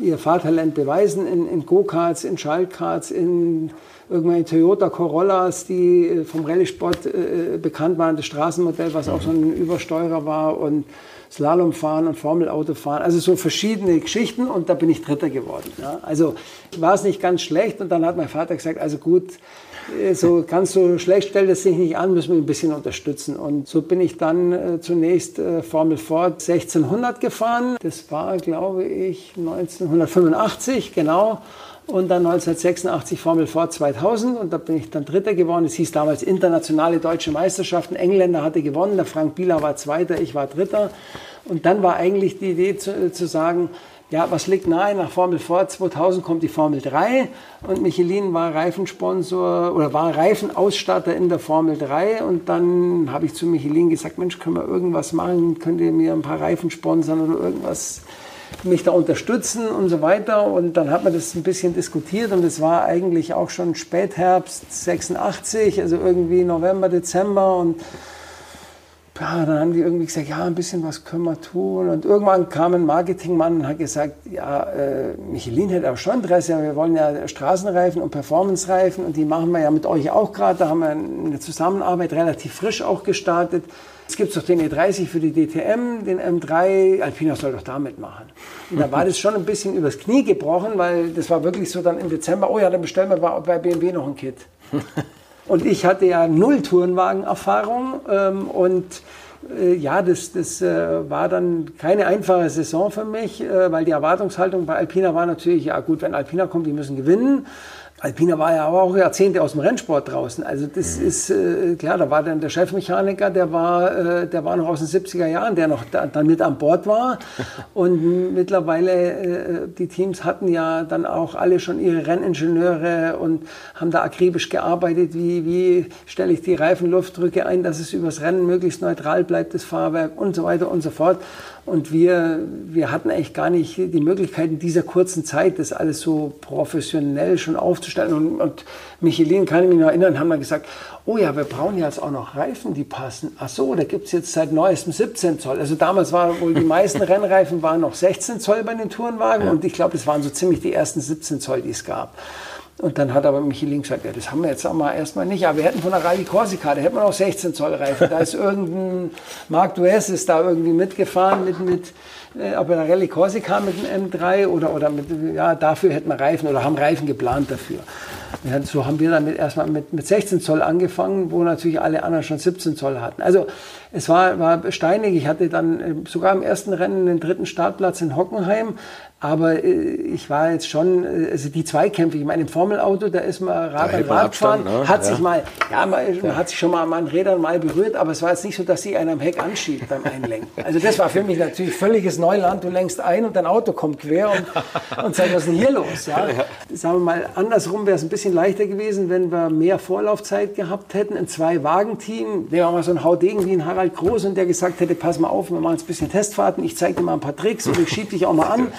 ihr Fahrtalent beweisen in, in Go-Karts, in Schaltkarts, in irgendwelche Toyota Corollas, die äh, vom Rallye-Sport äh, bekannt waren, das Straßenmodell, was auch so ein Übersteurer war und Slalomfahren und Formelautofahren, also so verschiedene Geschichten und da bin ich Dritter geworden. Ja. Also war es nicht ganz schlecht und dann hat mein Vater gesagt, also gut, äh, so ganz so schlecht stellt es sich nicht an, müssen wir ein bisschen unterstützen. Und so bin ich dann äh, zunächst äh, Formel Ford 1600 gefahren. Das war, glaube ich, 1985, genau. Und dann 1986 Formel Ford 2000 und da bin ich dann Dritter geworden. Es hieß damals internationale deutsche Meisterschaften. Engländer hatte gewonnen, der Frank Bieler war Zweiter, ich war Dritter. Und dann war eigentlich die Idee zu, zu sagen, ja, was liegt nahe? Nach Formel Ford 2000 kommt die Formel 3 und Michelin war Reifensponsor oder war Reifenausstatter in der Formel 3 und dann habe ich zu Michelin gesagt, Mensch, können wir irgendwas machen? Könnt ihr mir ein paar Reifen sponsern oder irgendwas mich da unterstützen und so weiter und dann hat man das ein bisschen diskutiert und es war eigentlich auch schon Spätherbst 86, also irgendwie November, Dezember und ja, dann haben die irgendwie gesagt, ja, ein bisschen was können wir tun. Und irgendwann kam ein Marketingmann und hat gesagt, ja, äh, Michelin hätte auch schon Interesse, wir wollen ja Straßenreifen und Performance-Reifen und die machen wir ja mit euch auch gerade. Da haben wir eine Zusammenarbeit relativ frisch auch gestartet. Es gibt doch den E30 für die DTM, den M3, Alpina soll doch damit machen. Und da war das schon ein bisschen übers Knie gebrochen, weil das war wirklich so dann im Dezember, oh ja, dann bestellen wir bei BMW noch ein Kit. Und ich hatte ja null Tourenwagen-Erfahrung ähm, und äh, ja, das, das äh, war dann keine einfache Saison für mich, äh, weil die Erwartungshaltung bei Alpina war natürlich, ja gut, wenn Alpina kommt, die müssen gewinnen. Alpina war ja aber auch Jahrzehnte aus dem Rennsport draußen. Also das mhm. ist äh, klar, da war dann der Chefmechaniker, der war, äh, der war noch aus den 70er Jahren, der noch da, dann mit an Bord war. Und mittlerweile, äh, die Teams hatten ja dann auch alle schon ihre Renningenieure und haben da akribisch gearbeitet, wie, wie stelle ich die Reifenluftdrücke ein, dass es übers Rennen möglichst neutral bleibt, das Fahrwerk und so weiter und so fort. Und wir, wir hatten eigentlich gar nicht die Möglichkeit in dieser kurzen Zeit, das alles so professionell schon aufzustellen. Und, und Michelin, kann ich mich noch erinnern, haben wir gesagt, oh ja, wir brauchen jetzt auch noch Reifen, die passen. Ach so, da gibt es jetzt seit neuestem 17 Zoll. Also damals waren wohl die meisten Rennreifen waren noch 16 Zoll bei den Tourenwagen. Ja. Und ich glaube, das waren so ziemlich die ersten 17 Zoll, die es gab. Und dann hat aber Michelin gesagt, ja, das haben wir jetzt mal erstmal nicht. Aber wir hätten von der Rallye Corsica, da hätten wir noch 16 Zoll Reifen. Da ist irgendein, Marc Duess ist da irgendwie mitgefahren mit, mit äh, ob der Rallye Corsica mit dem M3 oder, oder mit, ja, dafür hätten wir Reifen oder haben Reifen geplant dafür. Ja, so haben wir dann mit, erstmal mit, mit 16 Zoll angefangen, wo natürlich alle anderen schon 17 Zoll hatten. Also es war, war steinig. Ich hatte dann äh, sogar im ersten Rennen den dritten Startplatz in Hockenheim. Aber äh, ich war jetzt schon, äh, also die Zweikämpfe, ich meine, im Formelauto, da ist man Rad an Rad fahren, ne? hat ja. sich mal, ja, man, ja. hat sich schon mal an Rädern mal berührt, aber es war jetzt nicht so, dass sich einer am Heck anschiebt beim Einlenken. Also das war für mich natürlich völliges Neuland. Du lenkst ein und dein Auto kommt quer und, und sagt, was ist denn hier los? Ja? ja. Sagen wir mal, andersrum wäre es ein bisschen leichter gewesen, wenn wir mehr Vorlaufzeit gehabt hätten, ein Zwei-Wagen-Team, nehmen wir mal so ein Haudegen wie ein Harald Groß und der gesagt hätte, pass mal auf, wir machen jetzt ein bisschen Testfahrten, ich zeige dir mal ein paar Tricks und ich schieb dich auch mal an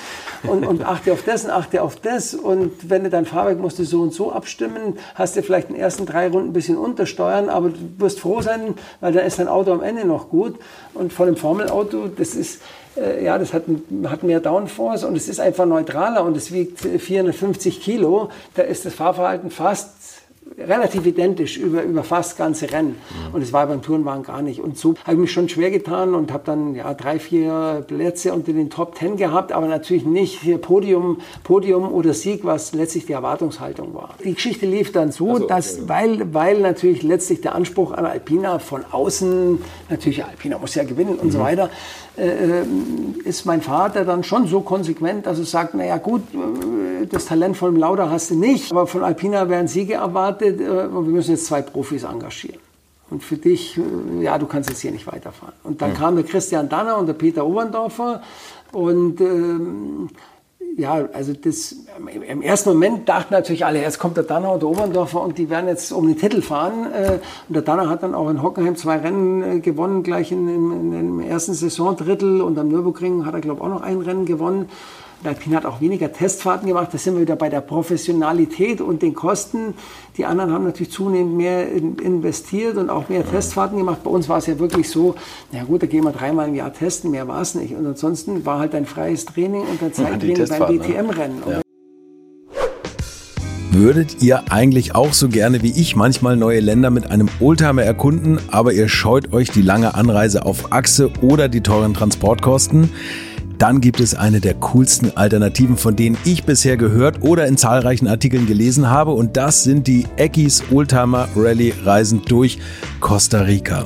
und, und achte auf das und achte auf das. Und wenn du dein Fahrwerk musst du so und so abstimmen, hast du vielleicht in den ersten drei Runden ein bisschen untersteuern, aber du wirst froh sein, weil dann ist dein Auto am Ende noch gut. Und von dem Formelauto, das ist, äh, ja, das hat, hat mehr Downforce und es ist einfach neutraler und es wiegt 450 Kilo. Da ist das Fahrverhalten fast relativ identisch über, über fast ganze Rennen. Mhm. Und es war beim Tourenwagen gar nicht. Und so habe ich mich schon schwer getan und habe dann ja, drei, vier Plätze unter den Top Ten gehabt, aber natürlich nicht hier Podium, Podium oder Sieg, was letztlich die Erwartungshaltung war. Die Geschichte lief dann so, so dass, okay. weil, weil natürlich letztlich der Anspruch an Alpina von außen, natürlich Alpina muss ja gewinnen und so mhm. weiter, ist mein Vater dann schon so konsequent, dass er sagt, naja gut, äh, das Talent von Lauda hast du nicht, aber von Alpina werden Siege erwartet und wir müssen jetzt zwei Profis engagieren. Und für dich, äh, ja, du kannst jetzt hier nicht weiterfahren. Und dann mhm. kam der Christian Danner und der Peter Oberndorfer und ähm, ja, also das, im ersten Moment dachten natürlich alle, jetzt kommt der Danner und der Oberndorfer und die werden jetzt um den Titel fahren. Äh, und der Danner hat dann auch in Hockenheim zwei Rennen äh, gewonnen, gleich in, in, im ersten Saisondrittel und am Nürburgring hat er, glaube ich, auch noch ein Rennen gewonnen. Alpine hat auch weniger Testfahrten gemacht. Da sind wir wieder bei der Professionalität und den Kosten. Die anderen haben natürlich zunehmend mehr investiert und auch mehr Testfahrten gemacht. Bei uns war es ja wirklich so, na gut, da gehen wir dreimal im Jahr testen, mehr war es nicht. Und ansonsten war halt ein freies Training und ein Zeittraining beim DTM-Rennen. Ne? Ja. Würdet ihr eigentlich auch so gerne wie ich manchmal neue Länder mit einem Oldtimer erkunden, aber ihr scheut euch die lange Anreise auf Achse oder die teuren Transportkosten? Dann gibt es eine der coolsten Alternativen, von denen ich bisher gehört oder in zahlreichen Artikeln gelesen habe. Und das sind die Eckis Oldtimer Rally Reisen durch Costa Rica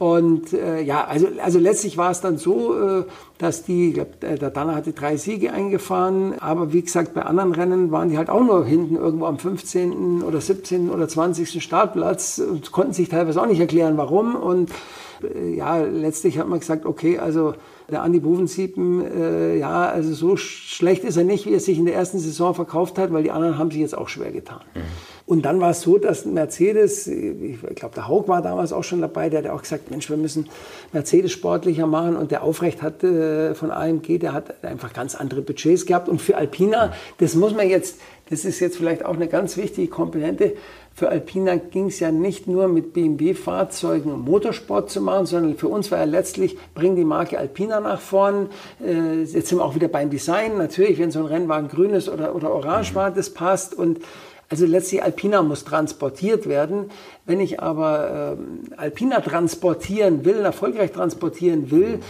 Und äh, ja, also, also letztlich war es dann so, äh, dass die, ich glaub, der Danner hatte drei Siege eingefahren, aber wie gesagt, bei anderen Rennen waren die halt auch nur hinten irgendwo am 15. oder 17. oder 20. Startplatz und konnten sich teilweise auch nicht erklären, warum. Und äh, ja, letztlich hat man gesagt, okay, also der Andi Bovensiepen, äh, ja, also so schlecht ist er nicht, wie er sich in der ersten Saison verkauft hat, weil die anderen haben sich jetzt auch schwer getan. Mhm. Und dann war es so, dass Mercedes, ich glaube, der Haug war damals auch schon dabei, der hat auch gesagt, Mensch, wir müssen Mercedes sportlicher machen. Und der Aufrecht hat äh, von AMG, der hat einfach ganz andere Budgets gehabt. Und für Alpina, das muss man jetzt, das ist jetzt vielleicht auch eine ganz wichtige Komponente, für Alpina ging es ja nicht nur mit BMW-Fahrzeugen Motorsport zu machen, sondern für uns war ja letztlich, bring die Marke Alpina nach vorn. Äh, jetzt sind wir auch wieder beim Design. Natürlich, wenn so ein Rennwagen grün ist oder, oder orange war, das passt. Und also letztlich Alpina muss transportiert werden. Wenn ich aber äh, Alpina transportieren will, erfolgreich transportieren will,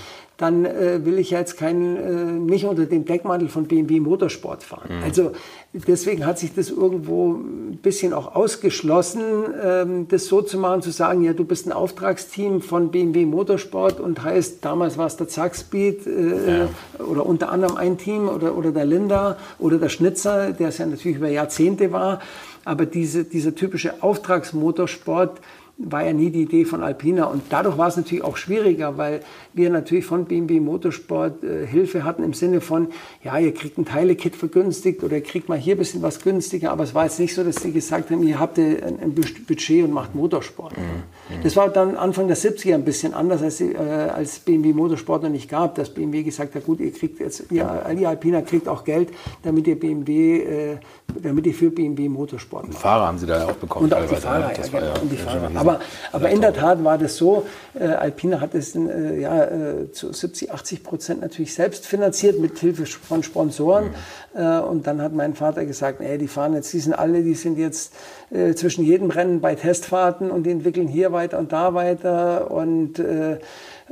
dann äh, will ich jetzt kein, äh, nicht unter dem Deckmantel von BMW Motorsport fahren. Mhm. Also deswegen hat sich das irgendwo ein bisschen auch ausgeschlossen, ähm, das so zu machen, zu sagen, ja, du bist ein Auftragsteam von BMW Motorsport und heißt, damals war es der Zackspeed äh, ja. oder unter anderem ein Team oder, oder der Linda oder der Schnitzer, der es ja natürlich über Jahrzehnte war. Aber diese, dieser typische Auftragsmotorsport, war ja nie die Idee von Alpina. Und dadurch war es natürlich auch schwieriger, weil wir natürlich von BMW Motorsport äh, Hilfe hatten im Sinne von, ja, ihr kriegt ein Teilekit vergünstigt oder ihr kriegt mal hier ein bisschen was günstiger. Aber es war jetzt nicht so, dass sie gesagt haben, ihr habt ein, ein Budget und macht Motorsport. Mhm. Das war dann Anfang der 70er ein bisschen anders, als, äh, als BMW Motorsport noch nicht gab, dass BMW gesagt hat, gut, ihr kriegt jetzt, ihr, ihr Alpina kriegt auch Geld, damit ihr BMW, äh, damit ihr für BMW Motorsport macht. Fahrer haben sie da ja auch bekommen. Und auch die Fahrer, ne? ja, genau, ja, und die Fahrer. Aber, aber in der Tat war das so, äh, Alpina hat es äh, ja, äh, zu 70, 80 Prozent natürlich selbst finanziert mit Hilfe von Sponsoren. Mhm. Äh, und dann hat mein Vater gesagt, ey, die fahren jetzt, die sind alle, die sind jetzt äh, zwischen jedem Rennen bei Testfahrten und die entwickeln hier weiter und da weiter und äh,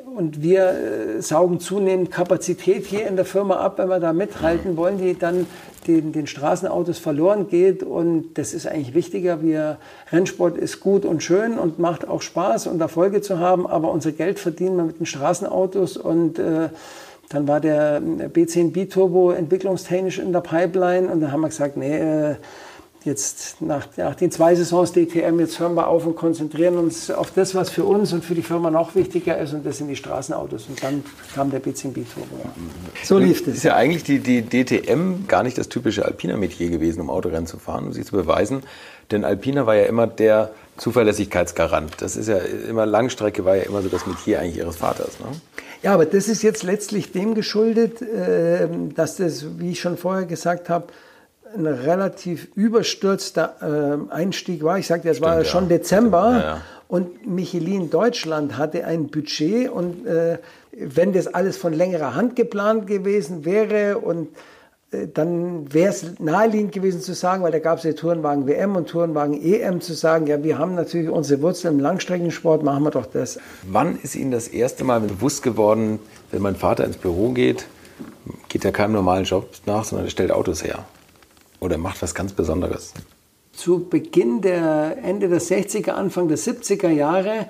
und wir äh, saugen zunehmend Kapazität hier in der Firma ab, wenn wir da mithalten wollen, die dann den, den Straßenautos verloren geht. Und das ist eigentlich wichtiger. Wir, Rennsport ist gut und schön und macht auch Spaß und Erfolge zu haben, aber unser Geld verdienen wir mit den Straßenautos und äh, dann war der B10 Biturbo entwicklungstechnisch in der Pipeline und dann haben wir gesagt, nee, äh, jetzt nach, nach, den zwei Saisons DTM, jetzt hören wir auf und konzentrieren uns auf das, was für uns und für die Firma noch wichtiger ist und das sind die Straßenautos. Und dann kam der B10 Turbo. So lief das. Ist ja eigentlich die, die DTM gar nicht das typische Alpina-Metier gewesen, um Autorennen zu fahren, um sich zu beweisen. Denn Alpina war ja immer der Zuverlässigkeitsgarant. Das ist ja immer Langstrecke, war ja immer so das Metier eigentlich ihres Vaters. Ne? Ja, aber das ist jetzt letztlich dem geschuldet, ähm, dass das, wie ich schon vorher gesagt habe, ein relativ überstürzter äh, Einstieg war. Ich sagte, es war ja. schon Dezember ja, ja. und Michelin Deutschland hatte ein Budget und äh, wenn das alles von längerer Hand geplant gewesen wäre und äh, dann wäre es naheliegend gewesen zu sagen, weil da gab es ja Tourenwagen WM und Tourenwagen EM, zu sagen, ja, wir haben natürlich unsere Wurzeln im Langstreckensport, machen wir doch das. Wann ist Ihnen das erste Mal bewusst geworden, wenn mein Vater ins Büro geht, geht er keinem normalen Job nach, sondern er stellt Autos her? Oder macht was ganz Besonderes? Zu Beginn der Ende der 60er, Anfang der 70er Jahre.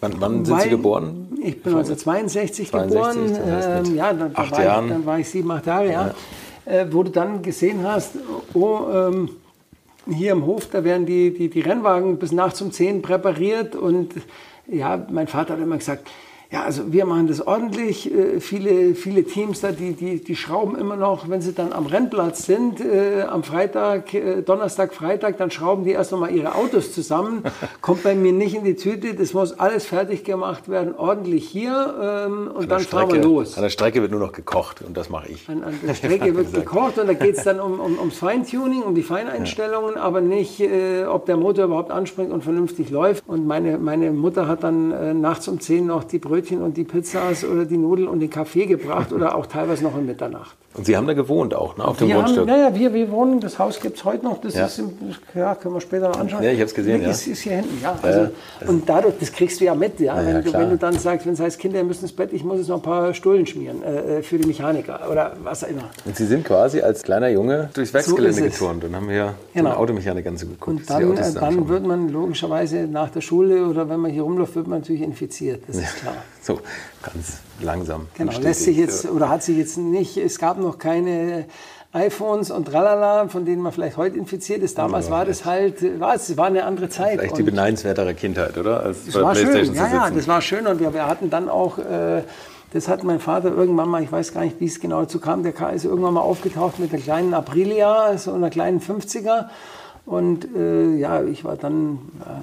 Wann, wann sind Sie geboren? Ich bin 1962 geboren. Das heißt ähm, ja, dann, acht war Jahren. Ich, dann war ich sieben, acht Jahre, ja. ja. Äh, wo du dann gesehen hast, oh, ähm, hier im Hof, da werden die, die, die Rennwagen bis nachts um 10 präpariert und ja, mein Vater hat immer gesagt, ja, also wir machen das ordentlich. Äh, viele, viele Teams da, die, die, die schrauben immer noch, wenn sie dann am Rennplatz sind, äh, am Freitag, äh, Donnerstag, Freitag, dann schrauben die erst nochmal ihre Autos zusammen. Kommt bei mir nicht in die Tüte. Das muss alles fertig gemacht werden, ordentlich hier ähm, und dann Strecke, fahren wir los. An der Strecke wird nur noch gekocht und das mache ich. An, an der Strecke wird gekocht und da geht es dann um, um, ums Feintuning, um die Feineinstellungen, ja. aber nicht, äh, ob der Motor überhaupt anspringt und vernünftig läuft. Und meine, meine Mutter hat dann äh, nachts um 10 noch die Brötchen Brötchen und die Pizzas oder die Nudeln und den Kaffee gebracht oder auch teilweise noch in Mitternacht. Und Sie haben da gewohnt auch, ne, auf dem wir Grundstück? Haben, ja, wir, wir wohnen, das Haus gibt es heute noch, das ja. ist, im, ja, können wir später noch anschauen. Ja, ich habe es gesehen, ja. Ist, ist hier hinten, ja. Also, ja, und dadurch, das kriegst du ja mit, ja. ja wenn, du, wenn, du, dann sagst, wenn es heißt, Kinder müssen ins Bett, ich muss jetzt noch ein paar Stullen schmieren äh, für die Mechaniker oder was auch immer. Und Sie sind quasi als kleiner Junge durchs Werksgelände so geturnt und haben hier genau. den Automechaniker so geguckt. Und dann, äh, dann wird man logischerweise nach der Schule oder wenn man hier rumläuft, wird man natürlich infiziert, das ist klar. So, ganz langsam. Genau, lässt sich jetzt oder hat sich jetzt nicht, es gab noch keine iPhones und tralala, von denen man vielleicht heute infiziert ist. Damals war das halt, war es war eine andere Zeit. Vielleicht die beneidenswertere Kindheit, oder? Als das war schön, ja, ja, das war schön und wir, wir hatten dann auch, äh, das hat mein Vater irgendwann mal, ich weiß gar nicht, wie es genau dazu kam, der ist irgendwann mal aufgetaucht mit einer kleinen Aprilia, so einer kleinen 50er und äh, ja, ich war dann,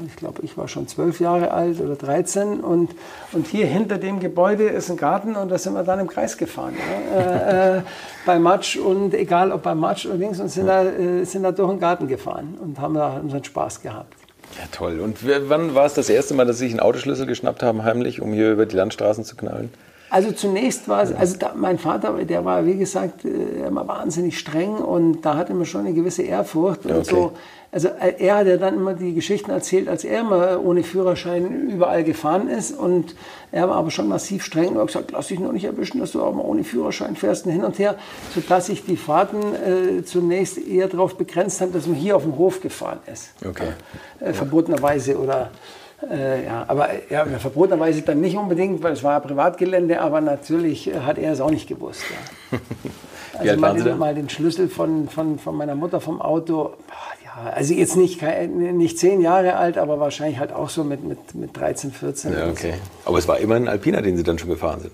ich glaube, ich war schon zwölf Jahre alt oder 13 und, und hier hinter dem Gebäude ist ein Garten und da sind wir dann im Kreis gefahren. Ja, äh, äh, bei Matsch und egal ob bei Matsch oder links und sind da, äh, sind da durch den Garten gefahren und haben da unseren Spaß gehabt. Ja, toll. Und wann war es das erste Mal, dass Sie sich einen Autoschlüssel geschnappt haben, heimlich, um hier über die Landstraßen zu knallen? Also zunächst war es, also da, mein Vater, der war wie gesagt äh, immer wahnsinnig streng und da hatte man schon eine gewisse Ehrfurcht und okay. so. Also äh, er hat ja dann immer die Geschichten erzählt, als er mal ohne Führerschein überall gefahren ist und er war aber schon massiv streng und hat gesagt, lass dich noch nicht erwischen, dass du auch mal ohne Führerschein fährst und hin und her, sodass sich die Fahrten äh, zunächst eher darauf begrenzt haben, dass man hier auf dem Hof gefahren ist. Okay. Äh, verbotenerweise oder äh, ja, aber ja, verbotenerweise dann nicht unbedingt, weil es war Privatgelände, aber natürlich äh, hat er es auch nicht gewusst. Ja. Also mal den, mal den, Schlüssel von, von, von meiner Mutter vom Auto, ja, also jetzt nicht, nicht zehn Jahre alt, aber wahrscheinlich halt auch so mit, mit, mit 13, 14. Ja, okay. So. Aber es war immer ein Alpiner, den Sie dann schon gefahren sind.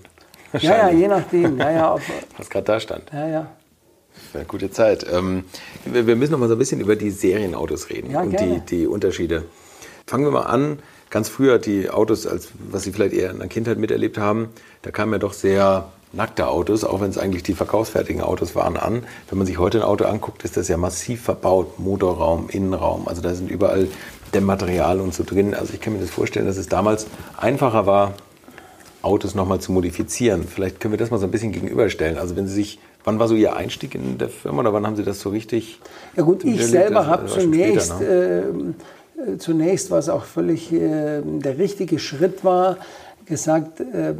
Ja, ja, je nachdem. Ja, ja, Was gerade da stand. Ja, ja. Eine gute Zeit. Ähm, wir müssen noch mal so ein bisschen über die Serienautos reden ja, und die, die Unterschiede. Fangen wir mal an. Ganz früher die Autos, als was Sie vielleicht eher in der Kindheit miterlebt haben, da kamen ja doch sehr nackte Autos, auch wenn es eigentlich die verkaufsfertigen Autos waren, an. Wenn man sich heute ein Auto anguckt, ist das ja massiv verbaut. Motorraum, Innenraum, also da sind überall Dämmmaterial und so drin. Also ich kann mir das vorstellen, dass es damals einfacher war, Autos nochmal zu modifizieren. Vielleicht können wir das mal so ein bisschen gegenüberstellen. Also wenn Sie sich, wann war so Ihr Einstieg in der Firma oder wann haben Sie das so richtig? Ja gut, ich selber habe zunächst, später, ne? Zunächst, was auch völlig äh, der richtige Schritt war, gesagt, äh,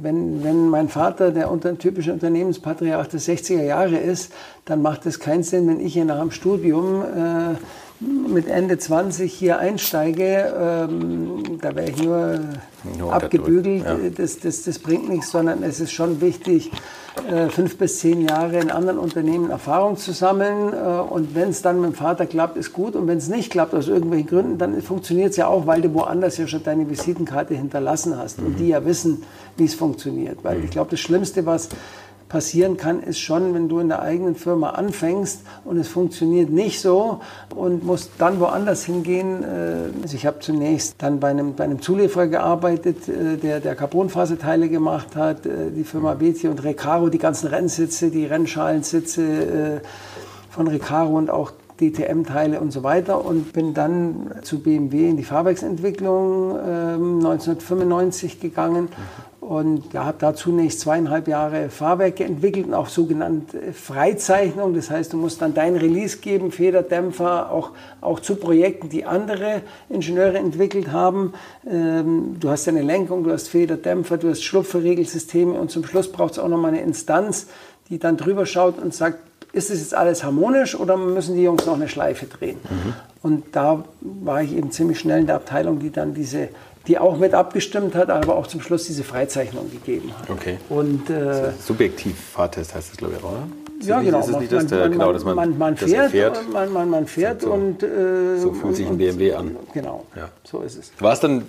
wenn, wenn mein Vater der unter, typische Unternehmenspatriarch der 60er Jahre ist, dann macht es keinen Sinn, wenn ich hier nach dem Studium äh, mit Ende 20 hier einsteige, ähm, da wäre ich nur ja, abgebügelt. Ja. Das, das, das bringt nichts, sondern es ist schon wichtig, äh, fünf bis zehn Jahre in anderen Unternehmen Erfahrung zu sammeln. Äh, und wenn es dann mit dem Vater klappt, ist gut. Und wenn es nicht klappt, aus irgendwelchen Gründen, dann funktioniert es ja auch, weil du woanders ja schon deine Visitenkarte hinterlassen hast mhm. und die ja wissen, wie es funktioniert. Weil mhm. ich glaube, das Schlimmste, was passieren kann, ist schon, wenn du in der eigenen Firma anfängst und es funktioniert nicht so und musst dann woanders hingehen. Äh, also ich habe zunächst dann bei einem, bei einem Zulieferer gearbeitet, äh, der, der Carbonfaserteile gemacht hat, äh, die Firma Bethi und Recaro, die ganzen Rennsitze, die Rennschalenssitze von Recaro und auch DTM-Teile und so weiter und bin dann zu BMW in die Fahrwerksentwicklung äh, 1995 gegangen und habe da zunächst zweieinhalb Jahre Fahrwerke entwickelt und auch sogenannte Freizeichnung. Das heißt, du musst dann dein Release geben, Federdämpfer, auch, auch zu Projekten, die andere Ingenieure entwickelt haben. Ähm, du hast eine Lenkung, du hast Federdämpfer, du hast Schlupfverregelsysteme und zum Schluss braucht es auch noch mal eine Instanz, die dann drüber schaut und sagt, ist das jetzt alles harmonisch oder müssen die Jungs noch eine Schleife drehen? Mhm. Und da war ich eben ziemlich schnell in der Abteilung, die dann diese die auch mit abgestimmt hat, aber auch zum Schluss diese Freizeichnung gegeben hat. Okay. Und, äh, Subjektiv Fahrtest heißt das, glaube ich, oder? Ja, genau. Ist es nicht, dass man, der, genau, dass man, man, man fährt, fährt. Man, man, man fährt so, und. Äh, so fühlt sich ein BMW an. Genau. Ja. So ist es. War es dann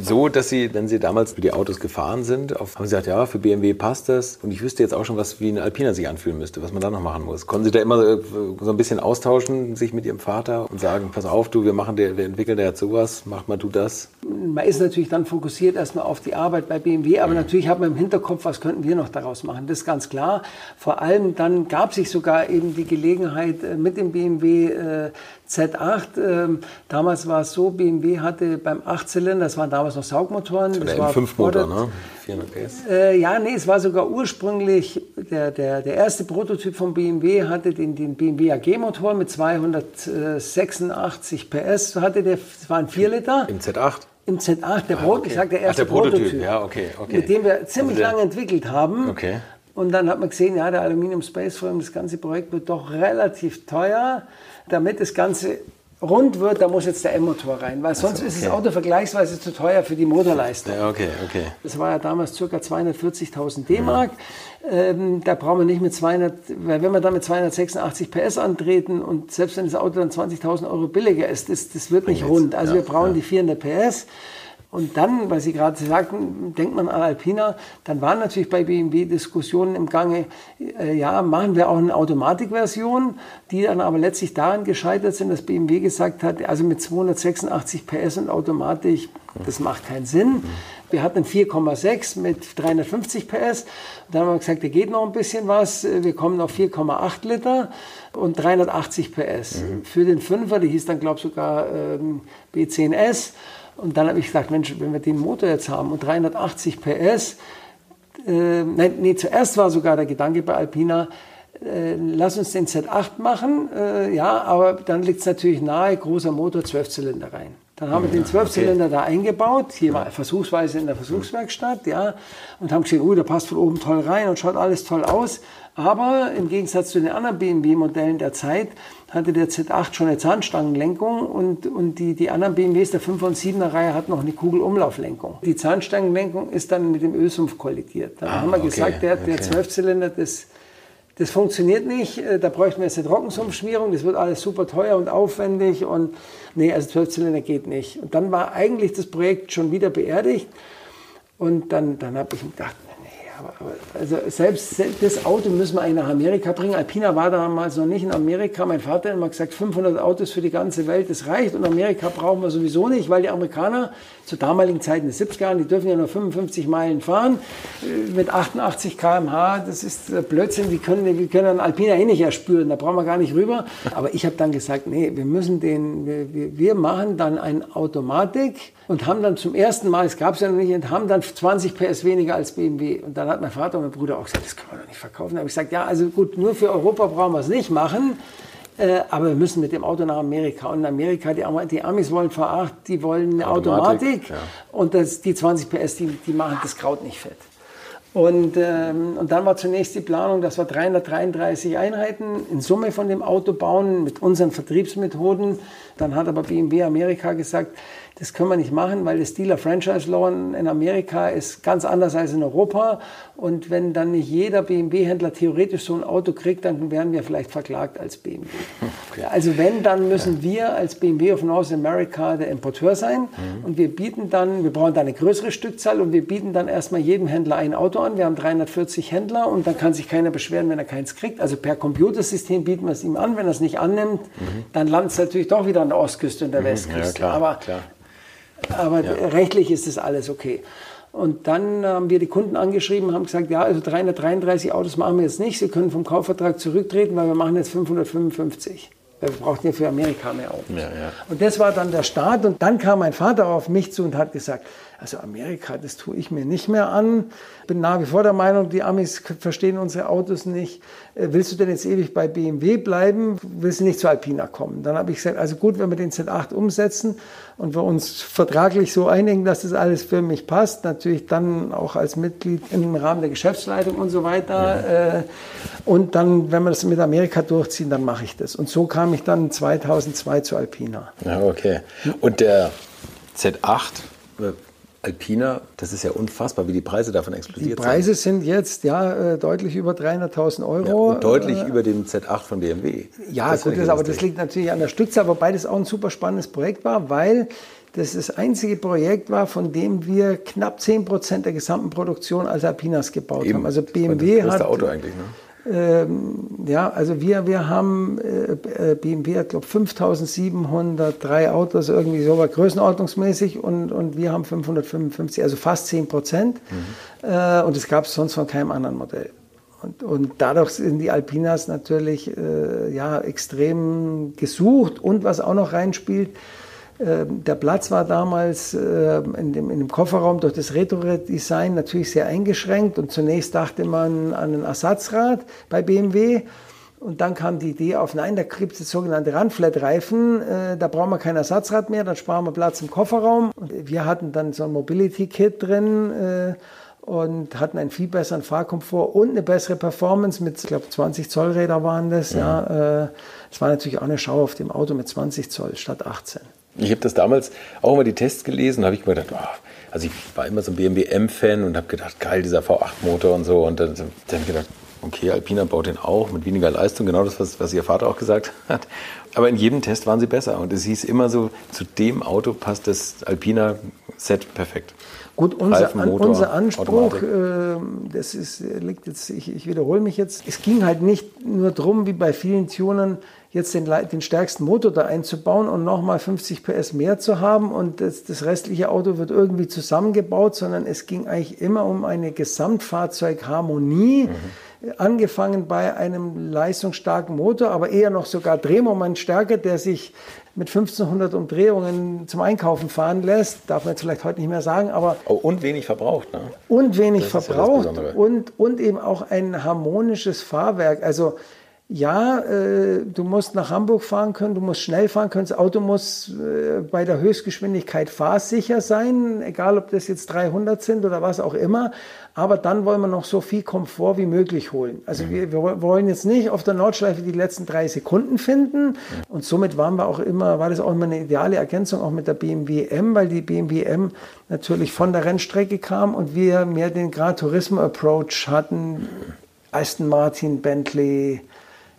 so, dass Sie, wenn Sie damals die Autos gefahren sind, auf, haben Sie gesagt, ja, für BMW passt das und ich wüsste jetzt auch schon, was wie ein Alpiner sich anfühlen müsste, was man da noch machen muss. Konnten Sie da immer so ein bisschen austauschen, sich mit Ihrem Vater und sagen, pass auf, du, wir machen, der, wir entwickeln da jetzt sowas, mach mal du das? Man ist natürlich dann fokussiert erstmal auf die Arbeit bei BMW, aber mhm. natürlich hat man im Hinterkopf, was könnten wir noch daraus machen. Das ist ganz klar. Vor allem dann gab sich sogar eben die Gelegenheit äh, mit dem BMW äh, Z8. Ähm, damals war es so, BMW hatte beim Achtzylinder, das waren damals noch Saugmotoren. Das, war der M5-Motor, ne? 400 PS. Äh, ja, nee, es war sogar ursprünglich, der, der, der erste Prototyp von BMW hatte den, den BMW AG-Motor mit 286 PS, hatte der, das war ein 4 Liter. Im Z8? Im Z8, der, ah, okay. ich sag, der erste Ach, der Prototyp, Prototyp, ja, okay, okay. mit dem wir ziemlich also lange entwickelt haben. Okay. Und dann hat man gesehen, ja, der Aluminium Space Frame, das ganze Projekt wird doch relativ teuer. Damit das Ganze rund wird, da muss jetzt der M-Motor rein, weil sonst also, okay. ist das Auto vergleichsweise zu teuer für die Motorleistung. Ja, okay, okay. Das war ja damals ca. 240.000 D-Mark. Mhm. Ähm, da brauchen wir nicht mit 200, weil wenn wir da mit 286 PS antreten und selbst wenn das Auto dann 20.000 Euro billiger ist, das, das wird nicht rund. Also ja, wir brauchen ja. die 400 PS. Und dann, weil Sie gerade sagten, denkt man an Alpina, dann waren natürlich bei BMW Diskussionen im Gange, äh, ja, machen wir auch eine Automatikversion, die dann aber letztlich daran gescheitert sind, dass BMW gesagt hat, also mit 286 PS und Automatik, das macht keinen Sinn. Wir hatten 4,6 mit 350 PS. Dann haben wir gesagt, da geht noch ein bisschen was. Wir kommen auf 4,8 Liter und 380 PS. Mhm. Für den Fünfer, die hieß dann, glaube ich, sogar ähm, B10S. Und dann habe ich gesagt, Mensch, wenn wir den Motor jetzt haben und 380 PS, äh, nein, nee, zuerst war sogar der Gedanke bei Alpina, äh, lass uns den Z8 machen, äh, ja, aber dann liegt es natürlich nahe, großer Motor, 12 Zylinder rein. Dann haben wir den Zwölfzylinder okay. da eingebaut, hier war versuchsweise in der Versuchswerkstatt, ja, und haben gesehen, oh, der passt von oben toll rein und schaut alles toll aus. Aber im Gegensatz zu den anderen BMW-Modellen der Zeit hatte der Z8 schon eine Zahnstangenlenkung und, und die, die anderen BMWs der 5 und 7er Reihe hatten noch eine Kugelumlauflenkung. Die Zahnstangenlenkung ist dann mit dem Ölsumpf kollidiert. Da ah, haben wir okay, gesagt, der, der Zwölfzylinder, das, das funktioniert nicht, äh, da bräuchten wir jetzt eine Trockensumpfschmierung, das wird alles super teuer und aufwendig und nee, also Zwölfzylinder geht nicht. Und dann war eigentlich das Projekt schon wieder beerdigt. Und dann, dann habe ich gedacht, aber, also selbst das Auto müssen wir eigentlich nach Amerika bringen. Alpina war damals noch nicht in Amerika. Mein Vater hat immer gesagt, 500 Autos für die ganze Welt, das reicht. Und Amerika brauchen wir sowieso nicht, weil die Amerikaner zur damaligen Zeit in den 70er Jahren, die dürfen ja nur 55 Meilen fahren äh, mit 88 km/h. Das ist äh, Blödsinn. Die können, die können einen Alpina eh nicht erspüren. Da brauchen wir gar nicht rüber. Aber ich habe dann gesagt, nee, wir müssen den, wir, wir machen dann eine Automatik und haben dann zum ersten Mal, es gab es ja noch nicht, und haben dann 20 PS weniger als BMW. Und dann hat mein Vater und mein Bruder auch gesagt, das kann man doch nicht verkaufen. Da habe ich gesagt, ja, also gut, nur für Europa brauchen wir es nicht machen. Äh, aber wir müssen mit dem Auto nach Amerika. Und in Amerika, die, die Amis wollen V8, die wollen eine Automatik. Automatik ja. Und das, die 20 PS, die, die machen das Kraut nicht fett. Und, ähm, und dann war zunächst die Planung, dass wir 333 Einheiten in Summe von dem Auto bauen mit unseren Vertriebsmethoden. Dann hat aber BMW Amerika gesagt, das können wir nicht machen, weil das Dealer Franchise Law in Amerika ist ganz anders als in Europa. Und wenn dann nicht jeder BMW-Händler theoretisch so ein Auto kriegt, dann werden wir vielleicht verklagt als BMW. Okay. Also wenn, dann müssen ja. wir als BMW of North America der Importeur sein. Mhm. Und wir bieten dann, wir brauchen da eine größere Stückzahl und wir bieten dann erstmal jedem Händler ein Auto an. Wir haben 340 Händler und dann kann sich keiner beschweren, wenn er keins kriegt. Also per Computersystem bieten wir es ihm an. Wenn er es nicht annimmt, mhm. dann landet es natürlich doch wieder an der Ostküste und der mhm. Westküste. Ja, klar, Aber klar. Aber ja. rechtlich ist das alles okay. Und dann haben wir die Kunden angeschrieben, haben gesagt, ja, also 333 Autos machen wir jetzt nicht. Sie können vom Kaufvertrag zurücktreten, weil wir machen jetzt 555. Wir brauchten ja für Amerika mehr Autos. Ja, ja. Und das war dann der Start. Und dann kam mein Vater auf mich zu und hat gesagt, also Amerika, das tue ich mir nicht mehr an. Bin nach wie vor der Meinung, die Amis verstehen unsere Autos nicht. Äh, willst du denn jetzt ewig bei BMW bleiben? Willst du nicht zu Alpina kommen? Dann habe ich gesagt, also gut, wenn wir den Z8 umsetzen und wir uns vertraglich so einigen, dass das alles für mich passt, natürlich dann auch als Mitglied im Rahmen der Geschäftsleitung und so weiter. Äh, und dann, wenn wir das mit Amerika durchziehen, dann mache ich das. Und so kam ich dann 2002 zu Alpina. Ja, okay. Und der Z8, Alpina, das ist ja unfassbar, wie die Preise davon explodiert sind. Die Preise sind, sind jetzt ja äh, deutlich über 300.000 Euro. Ja, und deutlich äh, über dem Z8 von BMW. Ja, das gut, das, aber das liegt natürlich an der Stückzahl, wobei das auch ein super spannendes Projekt war, weil das das einzige Projekt war, von dem wir knapp 10 Prozent der gesamten Produktion als Alpinas gebaut Eben. haben. Also BMW das hat. Auto eigentlich, ne? Ähm, ja, also wir, wir haben, äh, BMW hat, glaube 5703 Autos, irgendwie so größenordnungsmäßig und, und wir haben 555, also fast 10 Prozent. Mhm. Äh, und das gab es sonst von keinem anderen Modell. Und, und dadurch sind die Alpinas natürlich äh, ja, extrem gesucht und was auch noch reinspielt, der Platz war damals ähm, in dem, in dem Kofferraum durch das Retro-Design natürlich sehr eingeschränkt und zunächst dachte man an ein Ersatzrad bei BMW. Und dann kam die Idee auf, nein, da gibt es sogenannte Runflat-Reifen, äh, da brauchen wir kein Ersatzrad mehr, dann sparen wir Platz im Kofferraum. Und wir hatten dann so ein Mobility-Kit drin äh, und hatten einen viel besseren Fahrkomfort und eine bessere Performance mit, ich glaube, 20 Zoll Räder waren das. Ja. ja äh, das war natürlich auch eine Schau auf dem Auto mit 20 Zoll statt 18. Ich habe das damals auch immer die Tests gelesen, habe ich mir gedacht, oh, also ich war immer so ein BMW M-Fan und habe gedacht, geil, dieser V8-Motor und so. Und dann, dann gedacht, okay, Alpina baut den auch mit weniger Leistung, genau das, was, was Ihr Vater auch gesagt hat. Aber in jedem Test waren sie besser. Und es hieß immer so, zu dem Auto passt das Alpina-Set perfekt. Gut, unser, Reifen, Motor, unser Anspruch, äh, das ist, liegt jetzt, ich, ich wiederhole mich jetzt, es ging halt nicht nur darum, wie bei vielen Tunern, jetzt den, den stärksten Motor da einzubauen und nochmal 50 PS mehr zu haben und das, das restliche Auto wird irgendwie zusammengebaut, sondern es ging eigentlich immer um eine Gesamtfahrzeugharmonie. Mhm angefangen bei einem leistungsstarken Motor, aber eher noch sogar Drehmoment stärker, der sich mit 1500 Umdrehungen zum Einkaufen fahren lässt. Darf man jetzt vielleicht heute nicht mehr sagen, aber. Oh, und wenig verbraucht, ne? Und wenig verbraucht ja und, und eben auch ein harmonisches Fahrwerk. Also, ja, äh, du musst nach Hamburg fahren können, du musst schnell fahren können, das Auto muss äh, bei der Höchstgeschwindigkeit fahrsicher sein, egal ob das jetzt 300 sind oder was auch immer. Aber dann wollen wir noch so viel Komfort wie möglich holen. Also mhm. wir, wir, wollen jetzt nicht auf der Nordschleife die letzten drei Sekunden finden. Mhm. Und somit waren wir auch immer, war das auch immer eine ideale Ergänzung auch mit der BMW M, weil die BMW M natürlich von der Rennstrecke kam und wir mehr den Gran Turismo Approach hatten. Aston Martin, Bentley,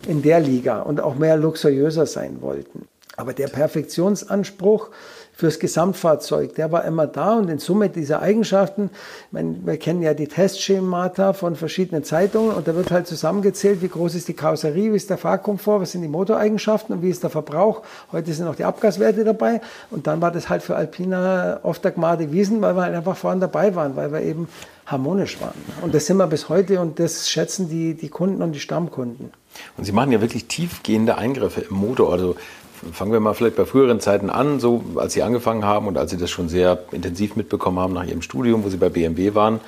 in der Liga und auch mehr luxuriöser sein wollten. Aber der Perfektionsanspruch fürs Gesamtfahrzeug. Der war immer da und in Summe dieser Eigenschaften, meine, wir kennen ja die Testschemata von verschiedenen Zeitungen und da wird halt zusammengezählt, wie groß ist die Karosserie, wie ist der Fahrkomfort, was sind die Motoreigenschaften und wie ist der Verbrauch. Heute sind auch die Abgaswerte dabei und dann war das halt für Alpina oft der Gmade Wiesen, weil wir halt einfach vorne dabei waren, weil wir eben harmonisch waren. Und das sind wir bis heute und das schätzen die, die Kunden und die Stammkunden. Und Sie machen ja wirklich tiefgehende Eingriffe im Motor. Also fangen wir mal vielleicht bei früheren Zeiten an, so als Sie angefangen haben und als Sie das schon sehr intensiv mitbekommen haben nach Ihrem Studium, wo Sie bei BMW waren.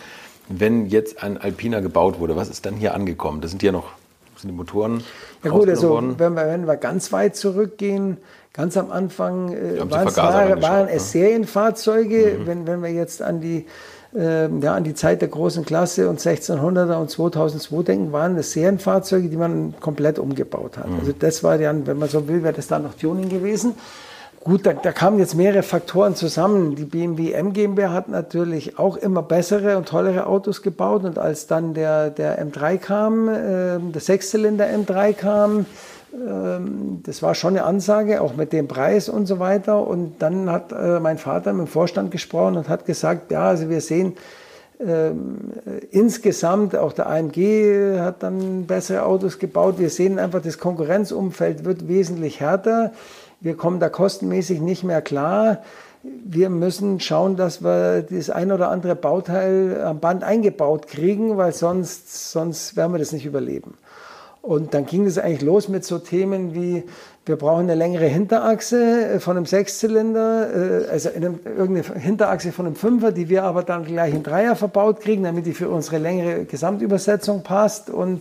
Wenn jetzt ein Alpina gebaut wurde, was ist dann hier angekommen? Das sind ja noch sind die Motoren. Ja gut, also wenn wir, wenn wir ganz weit zurückgehen, ganz am Anfang äh, waren, waren es Serienfahrzeuge. Mhm. Wenn, wenn wir jetzt an die ähm, ja, an die Zeit der großen Klasse und 1600er und 2002 denken, waren das Serienfahrzeuge, die man komplett umgebaut hat. Mhm. Also das war dann, wenn man so will, wäre das dann noch Tuning gewesen. Gut, da, da, kamen jetzt mehrere Faktoren zusammen. Die BMW M GmbH hat natürlich auch immer bessere und tollere Autos gebaut. Und als dann der, der M3 kam, äh, der Sechszylinder M3 kam, das war schon eine Ansage, auch mit dem Preis und so weiter. Und dann hat äh, mein Vater mit dem Vorstand gesprochen und hat gesagt, ja, also wir sehen ähm, insgesamt, auch der AMG hat dann bessere Autos gebaut. Wir sehen einfach, das Konkurrenzumfeld wird wesentlich härter. Wir kommen da kostenmäßig nicht mehr klar. Wir müssen schauen, dass wir das ein oder andere Bauteil am Band eingebaut kriegen, weil sonst, sonst werden wir das nicht überleben. Und dann ging es eigentlich los mit so Themen wie, wir brauchen eine längere Hinterachse äh, von einem Sechszylinder, äh, also eine, irgendeine Hinterachse von einem Fünfer, die wir aber dann gleich in Dreier verbaut kriegen, damit die für unsere längere Gesamtübersetzung passt. Und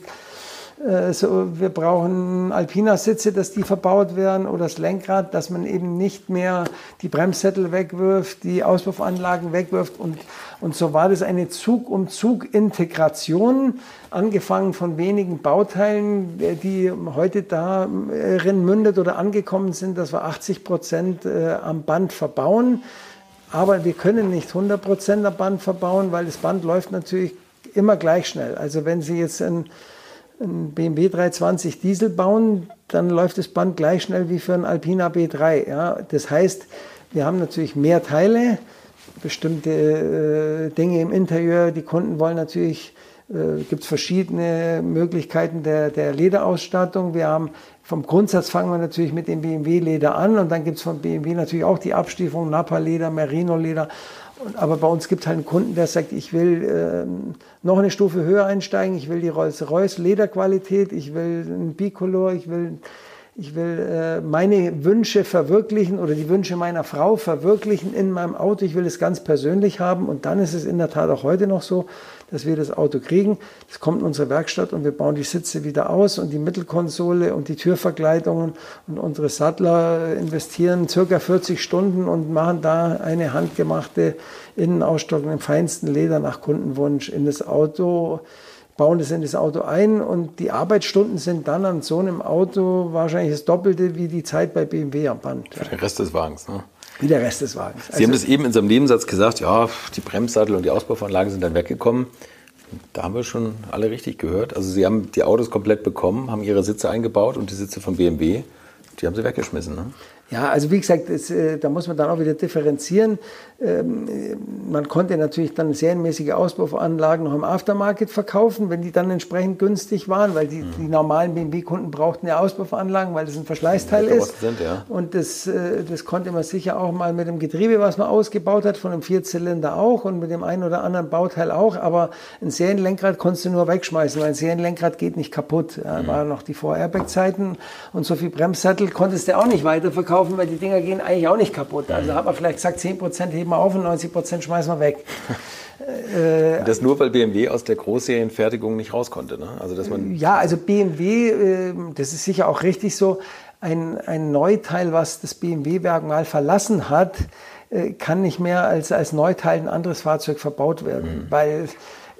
so, wir brauchen Alpina-Sitze, dass die verbaut werden oder das Lenkrad, dass man eben nicht mehr die Bremssättel wegwirft, die Auspuffanlagen wegwirft. Und, und so war das eine Zug-um-Zug-Integration, angefangen von wenigen Bauteilen, äh, die heute darin mündet oder angekommen sind, dass wir 80 Prozent äh, am Band verbauen. Aber wir können nicht 100 Prozent am Band verbauen, weil das Band läuft natürlich immer gleich schnell. Also wenn Sie jetzt ein ein BMW 320 Diesel bauen, dann läuft das Band gleich schnell wie für ein Alpina B3. Ja? Das heißt, wir haben natürlich mehr Teile, bestimmte äh, Dinge im Interieur. Die Kunden wollen natürlich, äh, gibt es verschiedene Möglichkeiten der, der Lederausstattung. Wir haben vom Grundsatz fangen wir natürlich mit dem BMW-Leder an und dann gibt es von BMW natürlich auch die Abstiefung Napa-Leder, Merino-Leder aber bei uns gibt es halt einen Kunden, der sagt, ich will äh, noch eine Stufe höher einsteigen, ich will die Rolls-Royce Lederqualität, ich will ein Bicolor, ich will, ich will äh, meine Wünsche verwirklichen oder die Wünsche meiner Frau verwirklichen in meinem Auto. Ich will es ganz persönlich haben und dann ist es in der Tat auch heute noch so, dass wir das Auto kriegen. Das kommt in unsere Werkstatt und wir bauen die Sitze wieder aus und die Mittelkonsole und die Türverkleidungen und unsere Sattler investieren circa 40 Stunden und machen da eine handgemachte Innenausstattung im feinsten Leder nach Kundenwunsch in das Auto bauen das in das Auto ein und die Arbeitsstunden sind dann an so einem Auto wahrscheinlich das Doppelte wie die Zeit bei BMW am Band. Für den Rest des Wagens, ne? Wie der Rest des Wagens. Sie also, haben das eben in so einem Nebensatz gesagt, ja, die Bremssattel und die Auspuffanlagen sind dann weggekommen. Da haben wir schon alle richtig gehört. Also Sie haben die Autos komplett bekommen, haben Ihre Sitze eingebaut und die Sitze von BMW, die haben Sie weggeschmissen. Ne? Ja, also wie gesagt, das, äh, da muss man dann auch wieder differenzieren. Ähm, man konnte natürlich dann serienmäßige Auspuffanlagen noch im Aftermarket verkaufen, wenn die dann entsprechend günstig waren, weil die, mhm. die normalen BMW-Kunden brauchten ja Auspuffanlagen, weil das ein Verschleißteil ist. Sind, ja. Und das, äh, das konnte man sicher auch mal mit dem Getriebe, was man ausgebaut hat, von einem Vierzylinder auch und mit dem einen oder anderen Bauteil auch. Aber ein Serienlenkrad konntest du nur wegschmeißen, weil ein Serienlenkrad geht nicht kaputt. Ja, mhm. waren noch die Vor-Airbag-Zeiten und so viel Bremssattel konntest du auch nicht weiterverkaufen, weil die Dinger gehen eigentlich auch nicht kaputt. Also mhm. hat man vielleicht gesagt, 10% heben wir auf und 90 Prozent schmeißen wir weg. Äh, das nur, weil BMW aus der Großserienfertigung nicht raus konnte. Ne? Also, dass man ja, also BMW, äh, das ist sicher auch richtig so, ein, ein Neuteil, was das BMW-Werk mal verlassen hat, äh, kann nicht mehr als, als Neuteil ein anderes Fahrzeug verbaut werden. Mhm. Weil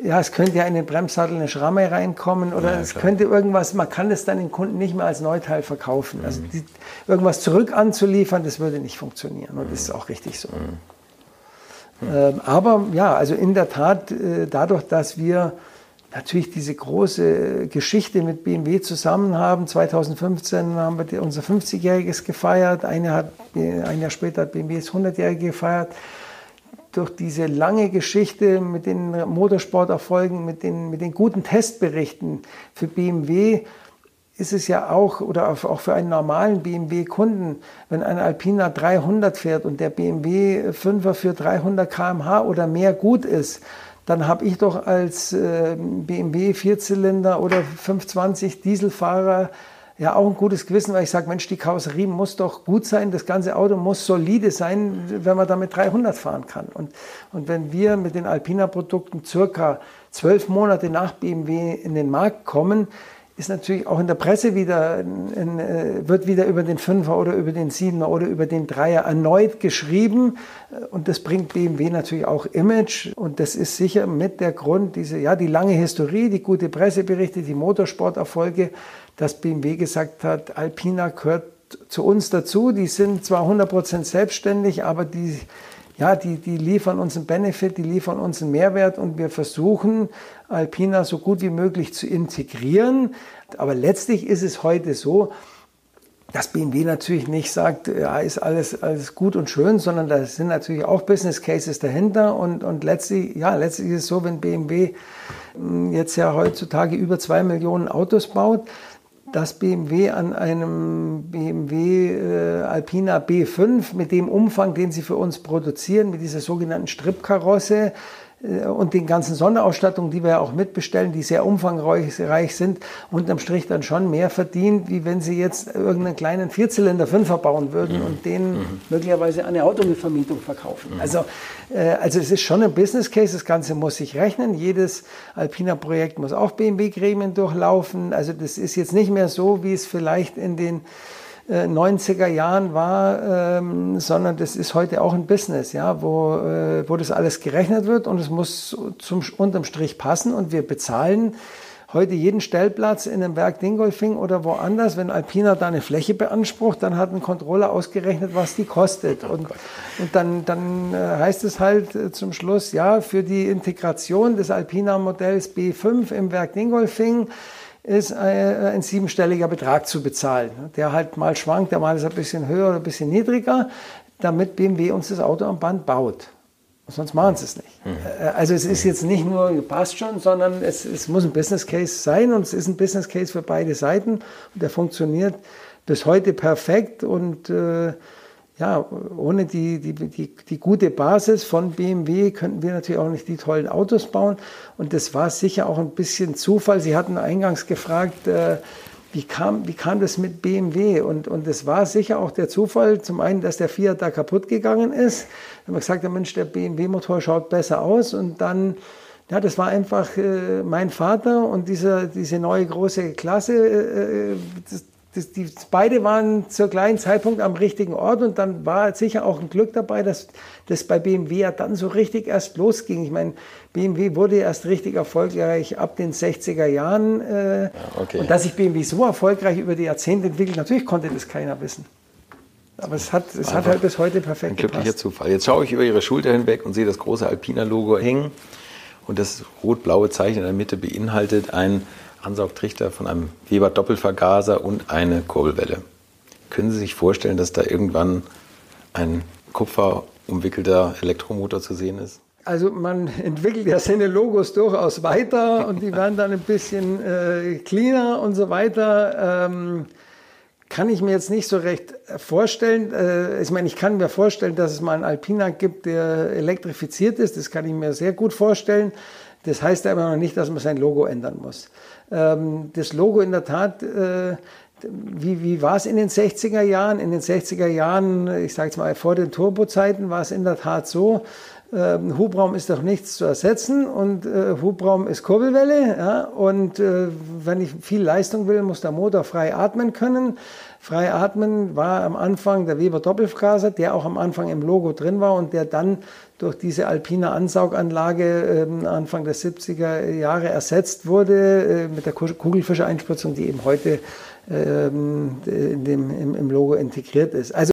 ja, es könnte ja in den Bremssattel eine Schramme reinkommen oder ja, es könnte irgendwas, man kann es dann den Kunden nicht mehr als Neuteil verkaufen. Also mhm. Also die, irgendwas zurück anzuliefern, das würde nicht funktionieren und das ist auch richtig so. Ähm, aber ja, also in der Tat, äh, dadurch, dass wir natürlich diese große Geschichte mit BMW zusammen haben. 2015 haben wir unser 50-jähriges gefeiert. Eine hat, ein Jahr später hat BMW das 100-jährige gefeiert. Durch diese lange Geschichte mit den Motorsporterfolgen, mit den, mit den guten Testberichten für BMW ist es ja auch, oder auch für einen normalen BMW-Kunden, wenn ein Alpina 300 fährt und der BMW 5er für 300 km/h oder mehr gut ist, dann habe ich doch als äh, BMW Vierzylinder oder 520 Dieselfahrer ja auch ein gutes Gewissen, weil ich sage, Mensch, die Karosserie muss doch gut sein, das ganze Auto muss solide sein, wenn man damit 300 fahren kann. Und, und wenn wir mit den Alpina-Produkten circa zwölf Monate nach BMW in den Markt kommen, ist natürlich auch in der Presse wieder, in, äh, wird wieder über den Fünfer oder über den Siebener oder über den Dreier erneut geschrieben. Und das bringt BMW natürlich auch Image. Und das ist sicher mit der Grund, diese, ja, die lange Historie, die gute Presseberichte, die Motorsporterfolge, dass BMW gesagt hat, Alpina gehört zu uns dazu. Die sind zwar 100% selbstständig, aber die ja, die, die liefern uns einen Benefit, die liefern uns einen Mehrwert und wir versuchen, Alpina so gut wie möglich zu integrieren. Aber letztlich ist es heute so, dass BMW natürlich nicht sagt, ja, ist alles, alles gut und schön, sondern da sind natürlich auch Business Cases dahinter und, und letztlich, ja, letztlich ist es so, wenn BMW hm, jetzt ja heutzutage über zwei Millionen Autos baut, dass BMW an einem BMW äh, Alpina B5 mit dem Umfang, den sie für uns produzieren, mit dieser sogenannten Stripkarosse, und den ganzen Sonderausstattungen, die wir ja auch mitbestellen, die sehr umfangreich sind, unterm Strich dann schon mehr verdient, wie wenn Sie jetzt irgendeinen kleinen Vierzylinder Fünfer bauen würden mhm. und den mhm. möglicherweise eine Autovermietung verkaufen. Mhm. Also, äh, also es ist schon ein Business Case, das Ganze muss sich rechnen. Jedes Alpina-Projekt muss auch BMW-Gremien durchlaufen. Also das ist jetzt nicht mehr so, wie es vielleicht in den 90er äh, Jahren war, ähm, sondern das ist heute auch ein Business, ja, wo, äh, wo das alles gerechnet wird und es muss zum, unterm Strich passen und wir bezahlen heute jeden Stellplatz in einem Werk Dingolfing oder woanders, wenn Alpina da eine Fläche beansprucht, dann hat ein Controller ausgerechnet, was die kostet. Oh und, und dann, dann äh, heißt es halt äh, zum Schluss, ja, für die Integration des Alpina-Modells B5 im Werk Dingolfing ist ein siebenstelliger Betrag zu bezahlen. Der halt mal schwankt, der mal ist ein bisschen höher oder ein bisschen niedriger, damit BMW uns das Auto am Band baut. Sonst machen sie es nicht. Mhm. Also es ist jetzt nicht nur passt schon, sondern es, es muss ein Business Case sein und es ist ein Business Case für beide Seiten und der funktioniert bis heute perfekt und äh, ja, ohne die, die, die, die, gute Basis von BMW könnten wir natürlich auch nicht die tollen Autos bauen. Und das war sicher auch ein bisschen Zufall. Sie hatten eingangs gefragt, äh, wie, kam, wie kam das mit BMW? Und, und es war sicher auch der Zufall, zum einen, dass der Fiat da kaputt gegangen ist. Da haben wir gesagt, Mensch, der BMW-Motor schaut besser aus. Und dann, ja, das war einfach äh, mein Vater und diese, diese neue große Klasse. Äh, äh das, das, die, beide waren zur gleichen Zeitpunkt am richtigen Ort und dann war sicher auch ein Glück dabei, dass das bei BMW ja dann so richtig erst losging. Ich meine, BMW wurde erst richtig erfolgreich ab den 60er Jahren. Äh, okay. Und dass sich BMW so erfolgreich über die Jahrzehnte entwickelt, natürlich konnte das keiner wissen. Aber es hat, es hat halt bis heute perfekt Ein glücklicher gepasst. Zufall. Jetzt schaue ich über Ihre Schulter hinweg und sehe das große Alpina-Logo hängen. Und das rot-blaue Zeichen in der Mitte beinhaltet ein Ansaugtrichter von einem Weber Doppelvergaser und eine Kurbelwelle. Können Sie sich vorstellen, dass da irgendwann ein kupferumwickelter Elektromotor zu sehen ist? Also man entwickelt ja seine Logos durchaus weiter und die werden dann ein bisschen äh, cleaner und so weiter. Ähm, kann ich mir jetzt nicht so recht vorstellen. Äh, ich meine, ich kann mir vorstellen, dass es mal einen Alpina gibt, der elektrifiziert ist. Das kann ich mir sehr gut vorstellen. Das heißt aber noch nicht, dass man sein Logo ändern muss. Ähm, das Logo in der Tat, äh, wie, wie war es in den 60er Jahren? In den 60er Jahren, ich sage es mal vor den Turbozeiten, war es in der Tat so, ähm, Hubraum ist doch nichts zu ersetzen und äh, Hubraum ist Kurbelwelle. Ja? Und äh, wenn ich viel Leistung will, muss der Motor frei atmen können. Frei atmen war am Anfang der Weber Doppelfraser, der auch am Anfang im Logo drin war und der dann durch diese alpine Ansauganlage äh, Anfang der 70er Jahre ersetzt wurde äh, mit der Kugelfischereinspritzung, die eben heute ähm, in dem, im, im Logo integriert ist. Also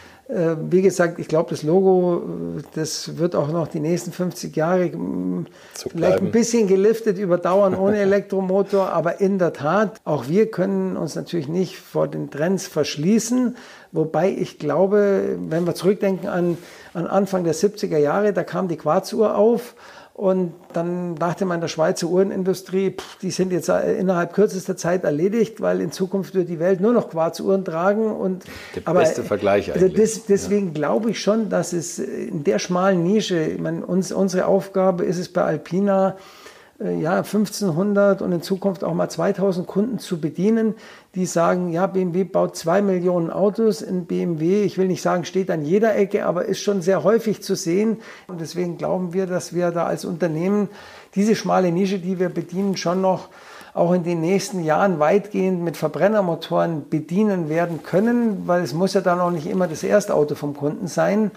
Äh, wie gesagt, ich glaube, das Logo, äh, das wird auch noch die nächsten 50 Jahre so vielleicht ein bisschen geliftet überdauern ohne Elektromotor, aber in der Tat, auch wir können uns natürlich nicht vor den Trends verschließen. Wobei ich glaube, wenn wir zurückdenken an, an Anfang der 70er Jahre, da kam die Quarzuhr auf und dann dachte man der Schweizer Uhrenindustrie, pff, die sind jetzt äh, innerhalb kürzester Zeit erledigt, weil in Zukunft wird die Welt nur noch Quarzuhren tragen. Und, der aber, beste Vergleich eigentlich. Das, deswegen ja. glaube ich schon, dass es in der schmalen Nische, ich meine, uns, unsere Aufgabe ist es bei Alpina, äh, ja, 1500 und in Zukunft auch mal 2000 Kunden zu bedienen, die sagen, ja, BMW baut zwei Millionen Autos. In BMW, ich will nicht sagen, steht an jeder Ecke, aber ist schon sehr häufig zu sehen. Und deswegen glauben wir, dass wir da als Unternehmen diese schmale Nische, die wir bedienen, schon noch auch in den nächsten Jahren weitgehend mit Verbrennermotoren bedienen werden können, weil es muss ja dann auch nicht immer das erste Auto vom Kunden sein.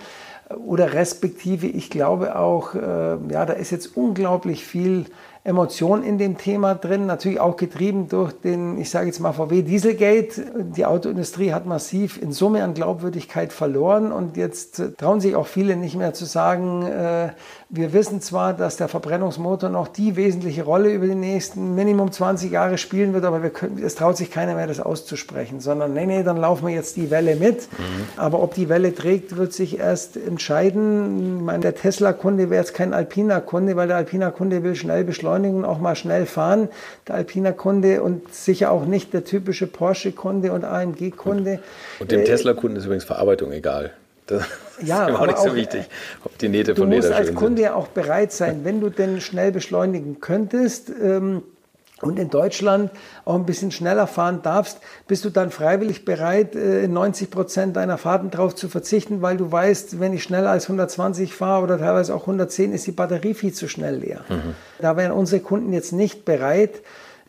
Oder respektive, ich glaube auch, äh, ja, da ist jetzt unglaublich viel Emotion in dem Thema drin, natürlich auch getrieben durch den, ich sage jetzt mal VW Dieselgate. Die Autoindustrie hat massiv in Summe an Glaubwürdigkeit verloren und jetzt trauen sich auch viele nicht mehr zu sagen, äh, wir wissen zwar, dass der Verbrennungsmotor noch die wesentliche Rolle über die nächsten Minimum 20 Jahre spielen wird, aber wir können, es traut sich keiner mehr, das auszusprechen, sondern nee, nee, dann laufen wir jetzt die Welle mit. Mhm. Aber ob die Welle trägt, wird sich erst entscheiden. Ich meine, der Tesla-Kunde wäre jetzt kein Alpina-Kunde, weil der Alpina-Kunde will schnell beschleunigen, auch mal schnell fahren. Der Alpina-Kunde und sicher auch nicht der typische Porsche-Kunde und AMG-Kunde. Und dem äh, Tesla-Kunden ist übrigens Verarbeitung egal. Das ja, ist auch nicht so auch, wichtig, ob die Nähte von Leder Du musst als Kunde ja auch bereit sein, wenn du denn schnell beschleunigen könntest ähm, und in Deutschland auch ein bisschen schneller fahren darfst, bist du dann freiwillig bereit, äh, 90 Prozent deiner Fahrten darauf zu verzichten, weil du weißt, wenn ich schneller als 120 fahre oder teilweise auch 110, ist die Batterie viel zu schnell leer. Mhm. Da wären unsere Kunden jetzt nicht bereit,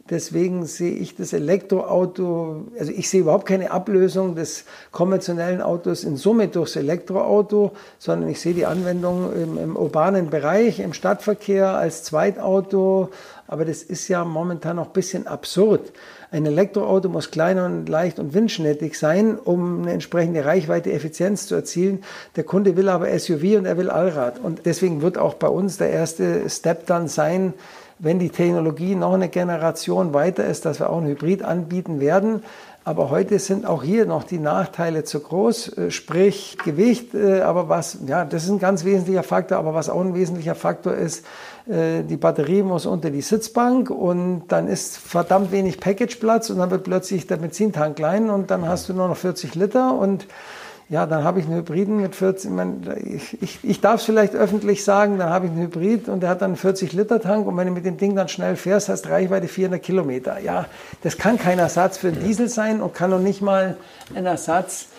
Deswegen sehe ich das Elektroauto, also ich sehe überhaupt keine Ablösung des konventionellen Autos in Summe durchs Elektroauto, sondern ich sehe die Anwendung im, im urbanen Bereich, im Stadtverkehr als Zweitauto. Aber das ist ja momentan noch ein bisschen absurd. Ein Elektroauto muss klein und leicht und windschnittig sein, um eine entsprechende Reichweite, Effizienz zu erzielen. Der Kunde will aber SUV und er will Allrad. Und deswegen wird auch bei uns der erste Step dann sein, wenn die Technologie noch eine Generation weiter ist, dass wir auch ein Hybrid anbieten werden, Aber heute sind auch hier noch die Nachteile zu groß, äh, sprich Gewicht. Äh, aber was, ja, das ist ein ganz wesentlicher Faktor. Aber was auch ein wesentlicher Faktor ist, äh, die Batterie muss unter die Sitzbank und dann ist verdammt wenig Packageplatz und dann wird plötzlich der Benzintank klein und dann hast du nur noch 40 Liter und ja, dann habe ich einen Hybriden mit 40, ich, ich, ich darf es vielleicht öffentlich sagen, dann habe ich einen Hybrid und der hat dann einen 40-Liter-Tank und wenn du mit dem Ding dann schnell fährst, hast du Reichweite 400 Kilometer. Ja, das kann kein Ersatz für einen Diesel sein und kann noch nicht mal ein Ersatz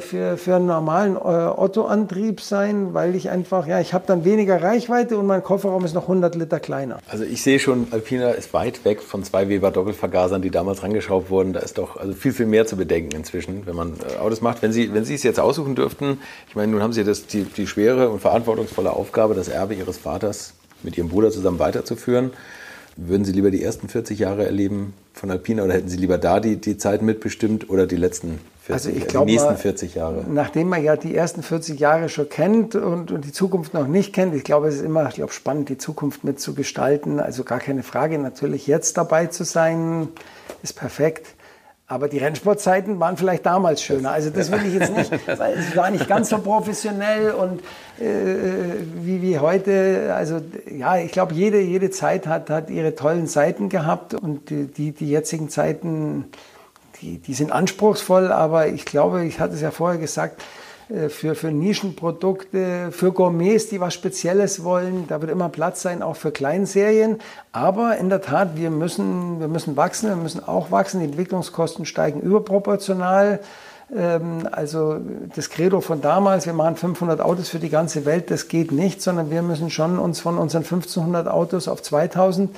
für, für einen normalen äh, Otto-Antrieb sein, weil ich einfach, ja, ich habe dann weniger Reichweite und mein Kofferraum ist noch 100 Liter kleiner. Also ich sehe schon, Alpina ist weit weg von zwei Weber Doppelvergasern, die damals rangeschraubt wurden. Da ist doch also viel, viel mehr zu bedenken inzwischen, wenn man äh, Autos macht. Wenn Sie, wenn Sie es jetzt aussuchen dürften, ich meine, nun haben Sie das, die, die schwere und verantwortungsvolle Aufgabe, das Erbe Ihres Vaters mit Ihrem Bruder zusammen weiterzuführen. Würden Sie lieber die ersten 40 Jahre erleben von Alpina oder hätten Sie lieber da die, die Zeit mitbestimmt oder die letzten 40, also ich glaube, die nächsten 40 Jahre. Nachdem man ja die ersten 40 Jahre schon kennt und, und die Zukunft noch nicht kennt, ich glaube, es ist immer ich glaube, spannend, die Zukunft mitzugestalten. Also gar keine Frage, natürlich jetzt dabei zu sein, ist perfekt. Aber die Rennsportzeiten waren vielleicht damals schöner. Also das will ich jetzt nicht, weil es war nicht ganz so professionell und äh, wie, wie heute. Also ja, ich glaube, jede, jede Zeit hat, hat ihre tollen Seiten gehabt und die, die, die jetzigen Zeiten die, die sind anspruchsvoll, aber ich glaube, ich hatte es ja vorher gesagt, äh, für, für Nischenprodukte, für Gourmets, die was Spezielles wollen. Da wird immer Platz sein, auch für Kleinserien. Aber in der Tat, wir müssen, wir müssen wachsen, wir müssen auch wachsen. Die Entwicklungskosten steigen überproportional. Ähm, also das Credo von damals, wir machen 500 Autos für die ganze Welt, das geht nicht, sondern wir müssen schon uns von unseren 1500 Autos auf 2000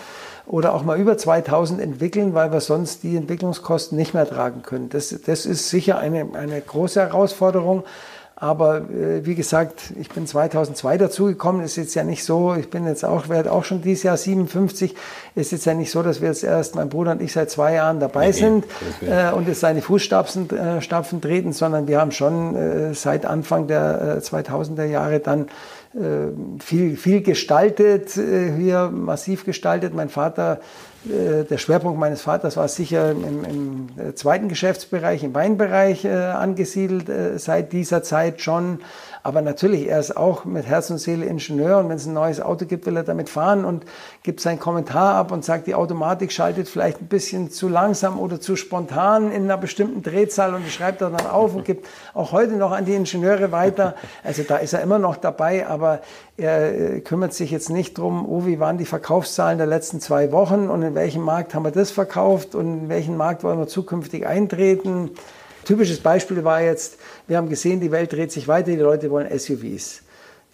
oder auch mal über 2000 entwickeln, weil wir sonst die Entwicklungskosten nicht mehr tragen können. Das, das ist sicher eine, eine große Herausforderung. Aber äh, wie gesagt, ich bin 2002 dazugekommen. Ist jetzt ja nicht so, ich bin jetzt auch, werde auch schon dieses Jahr 57. Ist jetzt ja nicht so, dass wir jetzt erst, mein Bruder und ich, seit zwei Jahren dabei nee, sind äh, und jetzt seine Fußstapfen äh, Stapfen treten, sondern wir haben schon äh, seit Anfang der 2000er äh, Jahre dann viel, viel gestaltet, äh, hier massiv gestaltet. Mein Vater, äh, der Schwerpunkt meines Vaters war sicher im, im zweiten Geschäftsbereich, im Weinbereich angesiedelt, seit dieser Zeit schon. Aber natürlich, er ist auch mit Herz und Seele Ingenieur und wenn es ein neues Auto gibt, will er damit fahren und gibt seinen Kommentar ab und sagt, die Automatik schaltet vielleicht ein bisschen zu langsam oder zu spontan in einer bestimmten Drehzahl und die schreibt er dann auf und gibt auch heute noch an die Ingenieure weiter. Also da ist er immer noch dabei, aber er äh, kümmert sich jetzt nicht drum, oh, wie waren die Verkaufszahlen der letzten zwei Wochen und in welchem Markt haben wir das verkauft und in welchen Markt wollen wir zukünftig eintreten. Typisches Beispiel war jetzt, wir haben gesehen, die Welt dreht sich weiter, die Leute wollen SUVs.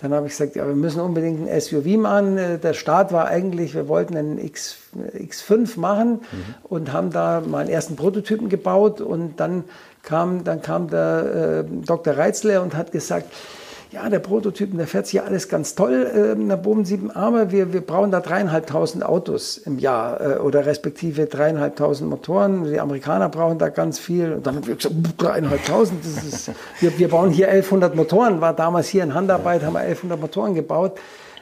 Dann habe ich gesagt, ja, wir müssen unbedingt ein SUV machen. Der Start war eigentlich, wir wollten einen X, X5 machen mhm. und haben da mal einen ersten Prototypen gebaut. Und dann kam, dann kam der äh, Dr. Reitzler und hat gesagt, ja, der Prototypen, der fährt sich ja alles ganz toll, äh, der Boden sieben Arme, wir, wir brauchen da dreieinhalbtausend Autos im Jahr äh, oder respektive dreieinhalbtausend Motoren. Die Amerikaner brauchen da ganz viel. Und dann haben wir gesagt, dreieinhalbtausend, das ist, wir, wir bauen hier 1100 Motoren, war damals hier in Handarbeit, haben wir 1100 Motoren gebaut.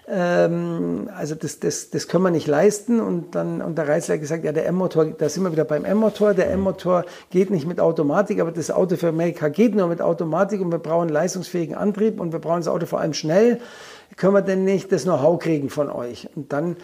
Ähm, also das, das, das können wir nicht leisten. Und dann und der Reisler hat gesagt, ja, der M-Motor, da sind wir wieder beim M-Motor. Der M-Motor geht nicht mit Automatik, aber das Auto für Amerika geht nur mit Automatik und wir brauchen leistungsfähigen Antrieb und wir brauchen das Auto vor allem schnell. Können wir denn nicht das Know-how kriegen von euch? Und dann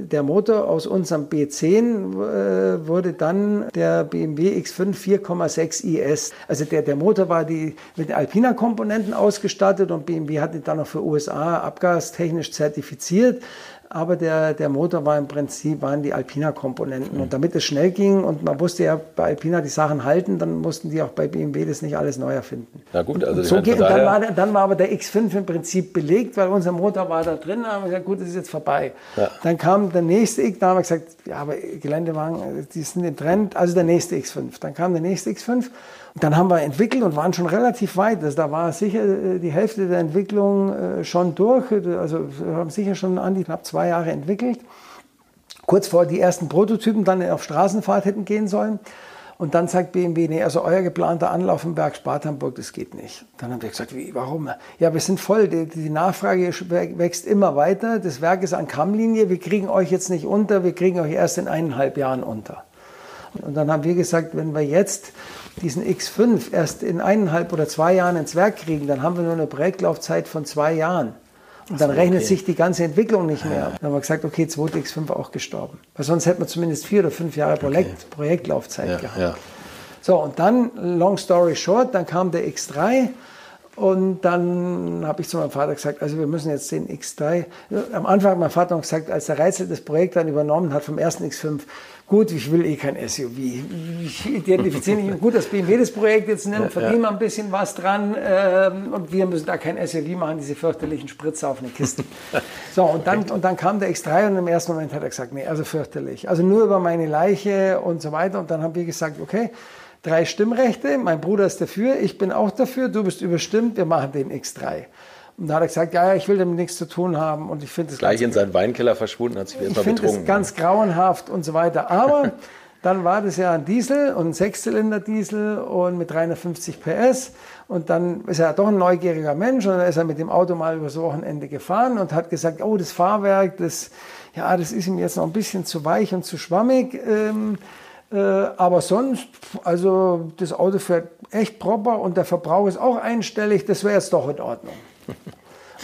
der Motor aus unserem B10 äh, wurde dann der BMW X5 4,6 IS. Also der, der Motor war die, mit Alpina-Komponenten ausgestattet und BMW hat ihn dann noch für USA abgastechnisch zertifiziert aber der, der Motor war im Prinzip, waren die Alpina-Komponenten. Mhm. Und damit es schnell ging und man wusste ja bei Alpina die Sachen halten, dann mussten die auch bei BMW das nicht alles neu erfinden. Na gut, also so geht, dann, war, dann war aber der X5 im Prinzip belegt, weil unser Motor war da drin. Da haben wir gesagt, gut, das ist jetzt vorbei. Ja. Dann kam der nächste X, da haben wir gesagt, ja, aber Geländewagen, die sind im Trend, also der nächste X5. Dann kam der nächste X5 dann haben wir entwickelt und waren schon relativ weit. Also da war sicher äh, die Hälfte der Entwicklung äh, schon durch. Also wir haben sicher schon an die knapp zwei Jahre entwickelt. Kurz vor die ersten Prototypen dann auf Straßenfahrt hätten gehen sollen. Und dann sagt BMW, nee, also euer geplanter Anlauf im Berg Spartanburg, das geht nicht. Dann haben wir gesagt, wie, warum? Ja, wir sind voll, die, die, Nachfrage wächst immer weiter, das Werk ist an Kammlinie, wir kriegen euch jetzt nicht unter, wir kriegen euch erst in eineinhalb Jahren unter. Und dann haben wir gesagt, wenn wir jetzt diesen X5 erst in eineinhalb oder zwei Jahren ins Werk kriegen, dann haben wir nur eine Projektlaufzeit von zwei Jahren. Und dann so, rechnet okay. sich die ganze Entwicklung nicht mehr. Dann haben wir gesagt, okay, zweite X5 auch gestorben. Weil sonst hätten wir zumindest vier oder fünf Jahre Projekt, okay. Projektlaufzeit ja, gehabt. Ja. So, und dann, long story short, dann kam der X3 und dann habe ich zu meinem Vater gesagt, also wir müssen jetzt den X3, am Anfang hat mein Vater noch gesagt, als der Reizel das Projekt dann übernommen hat vom ersten X5, gut, ich will eh kein SUV. Ich identifiziere mich gut, dass BMW das Projekt jetzt nimmt, verdienen wir ein bisschen was dran ähm, und wir müssen da kein SUV machen, diese fürchterlichen Spritzer auf eine Kiste. So, und dann, und dann kam der X3 und im ersten Moment hat er gesagt, nee, also fürchterlich. Also nur über meine Leiche und so weiter. Und dann haben wir gesagt, okay, drei Stimmrechte, mein Bruder ist dafür, ich bin auch dafür, du bist überstimmt, wir machen den X3. Und da hat er gesagt, ja, ich will damit nichts zu tun haben. Und ich finde es gleich in seinen Weinkeller verschwunden, hat sich wieder Ich finde es ganz grauenhaft und so weiter. Aber dann war das ja ein Diesel und ein Sechszylinder-Diesel und mit 350 PS. Und dann ist er doch ein neugieriger Mensch und dann ist er mit dem Auto mal übers Wochenende gefahren und hat gesagt, oh, das Fahrwerk, das, ja, das ist ihm jetzt noch ein bisschen zu weich und zu schwammig. Ähm, äh, aber sonst, also das Auto fährt echt proper und der Verbrauch ist auch einstellig, das wäre jetzt doch in Ordnung.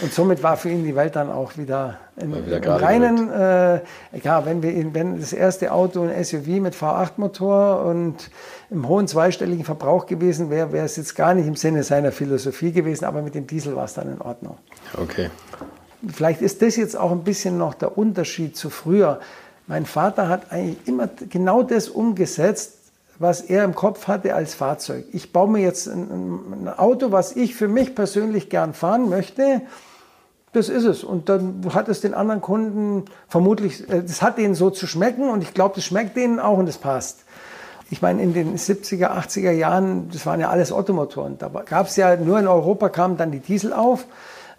Und somit war für ihn die Welt dann auch wieder in, wieder im reinen, äh, ja, wenn, wir, wenn das erste Auto ein SUV mit V8-Motor und im hohen zweistelligen Verbrauch gewesen wäre, wäre es jetzt gar nicht im Sinne seiner Philosophie gewesen, aber mit dem Diesel war es dann in Ordnung. Okay. Vielleicht ist das jetzt auch ein bisschen noch der Unterschied zu früher. Mein Vater hat eigentlich immer genau das umgesetzt, was er im Kopf hatte als Fahrzeug. Ich baue mir jetzt ein, ein Auto, was ich für mich persönlich gern fahren möchte. Das ist es. Und dann hat es den anderen Kunden vermutlich, äh, das hat denen so zu schmecken und ich glaube, das schmeckt denen auch und das passt. Ich meine, in den 70er, 80er Jahren, das waren ja alles Ottomotoren. Da gab es ja, nur in Europa kamen dann die Diesel auf.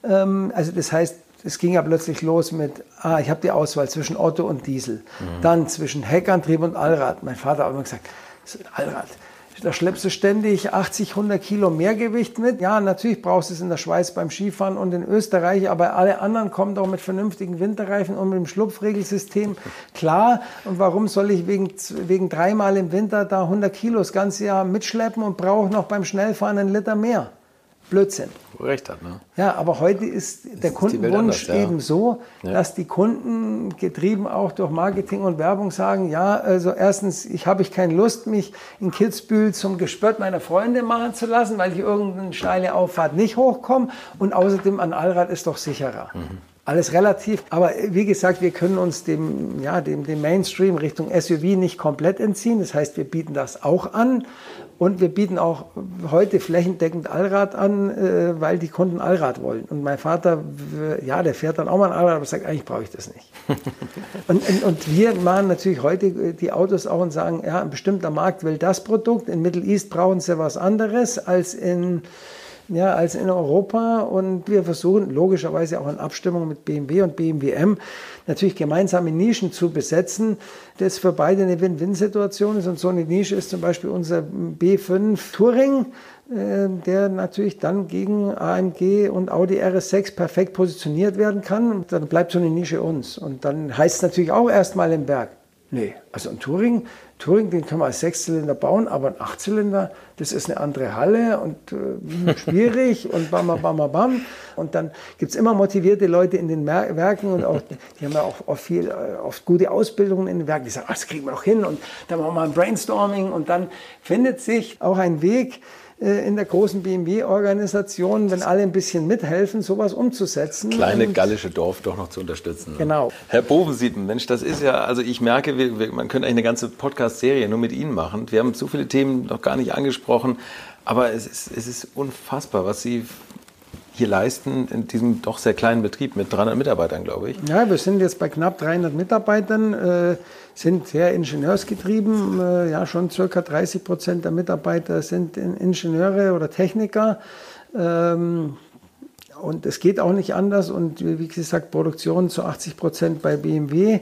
Ähm, also das heißt, es ging ja plötzlich los mit, ah, ich habe die Auswahl zwischen Otto und Diesel. Mhm. Dann zwischen Heckantrieb und Allrad. Mein Vater hat immer gesagt, Allrad. Da schleppst du ständig 80, 100 Kilo Mehrgewicht mit. Ja, natürlich brauchst du es in der Schweiz beim Skifahren und in Österreich, aber alle anderen kommen doch mit vernünftigen Winterreifen und mit dem Schlupfregelsystem klar. Und warum soll ich wegen, wegen dreimal im Winter da 100 Kilo das ganze Jahr mitschleppen und brauche noch beim Schnellfahren einen Liter mehr? Blödsinn. Recht hat, ne? Ja, aber heute ist der ist Kundenwunsch anders, ja. eben so, ja. dass die Kunden getrieben auch durch Marketing und Werbung sagen, ja, also erstens, ich habe ich keine Lust, mich in Kitzbühel zum Gespött meiner Freunde machen zu lassen, weil ich irgendeine steile Auffahrt nicht hochkomme und außerdem an Allrad ist doch sicherer. Mhm. Alles relativ, aber wie gesagt, wir können uns dem, ja, dem, dem Mainstream Richtung SUV nicht komplett entziehen. Das heißt, wir bieten das auch an, und wir bieten auch heute flächendeckend Allrad an, äh, weil die Kunden Allrad wollen. Und mein Vater, ja, der fährt dann auch mal ein Allrad, aber sagt, eigentlich brauche ich das nicht. und, und, und, wir machen natürlich heute die Autos auch und sagen, ja, ein bestimmter Markt will das Produkt. In Middle East brauchen sie was anderes als in ja, als in Europa. Und wir versuchen logischerweise auch in Abstimmung mit BMW und BMW M natürlich gemeinsame Nischen zu besetzen, das für beide eine Win-Win-Situation ist. Und so eine Nische ist zum Beispiel unser B5 Touring, äh, der natürlich dann gegen AMG und Audi RS6 perfekt positioniert werden kann. Und dann bleibt so eine Nische uns. Und dann heißt es natürlich auch erstmal im Berg. Nee, also ein Touring Touring, den kann man als Sechszylinder bauen, aber ein Achtzylinder, das ist eine andere Halle und äh, schwierig und bam, bam, bam, bam. Und dann gibt es immer motivierte Leute in den Mer Werken und auch, die haben ja auch oft, viel, äh, oft gute Ausbildungen in den Werken, die sagen, ach, das kriegen wir doch hin und dann machen wir mal ein Brainstorming und dann findet sich auch ein Weg, in der großen BMW-Organisation, wenn alle ein bisschen mithelfen, sowas umzusetzen. Kleine gallische Dorf doch noch zu unterstützen. Ne? Genau. Herr Bovensiepen, Mensch, das ist ja, also ich merke, wir, wir, man könnte eigentlich eine ganze Podcast-Serie nur mit Ihnen machen. Wir haben zu viele Themen noch gar nicht angesprochen, aber es ist, es ist unfassbar, was Sie hier leisten in diesem doch sehr kleinen Betrieb mit 300 Mitarbeitern, glaube ich. Ja, wir sind jetzt bei knapp 300 Mitarbeitern. Äh, sind sehr ingenieursgetrieben. Äh, ja, schon circa 30 Prozent der Mitarbeiter sind Ingenieure oder Techniker. Ähm, und es geht auch nicht anders. Und wie gesagt, Produktion zu 80 Prozent bei BMW.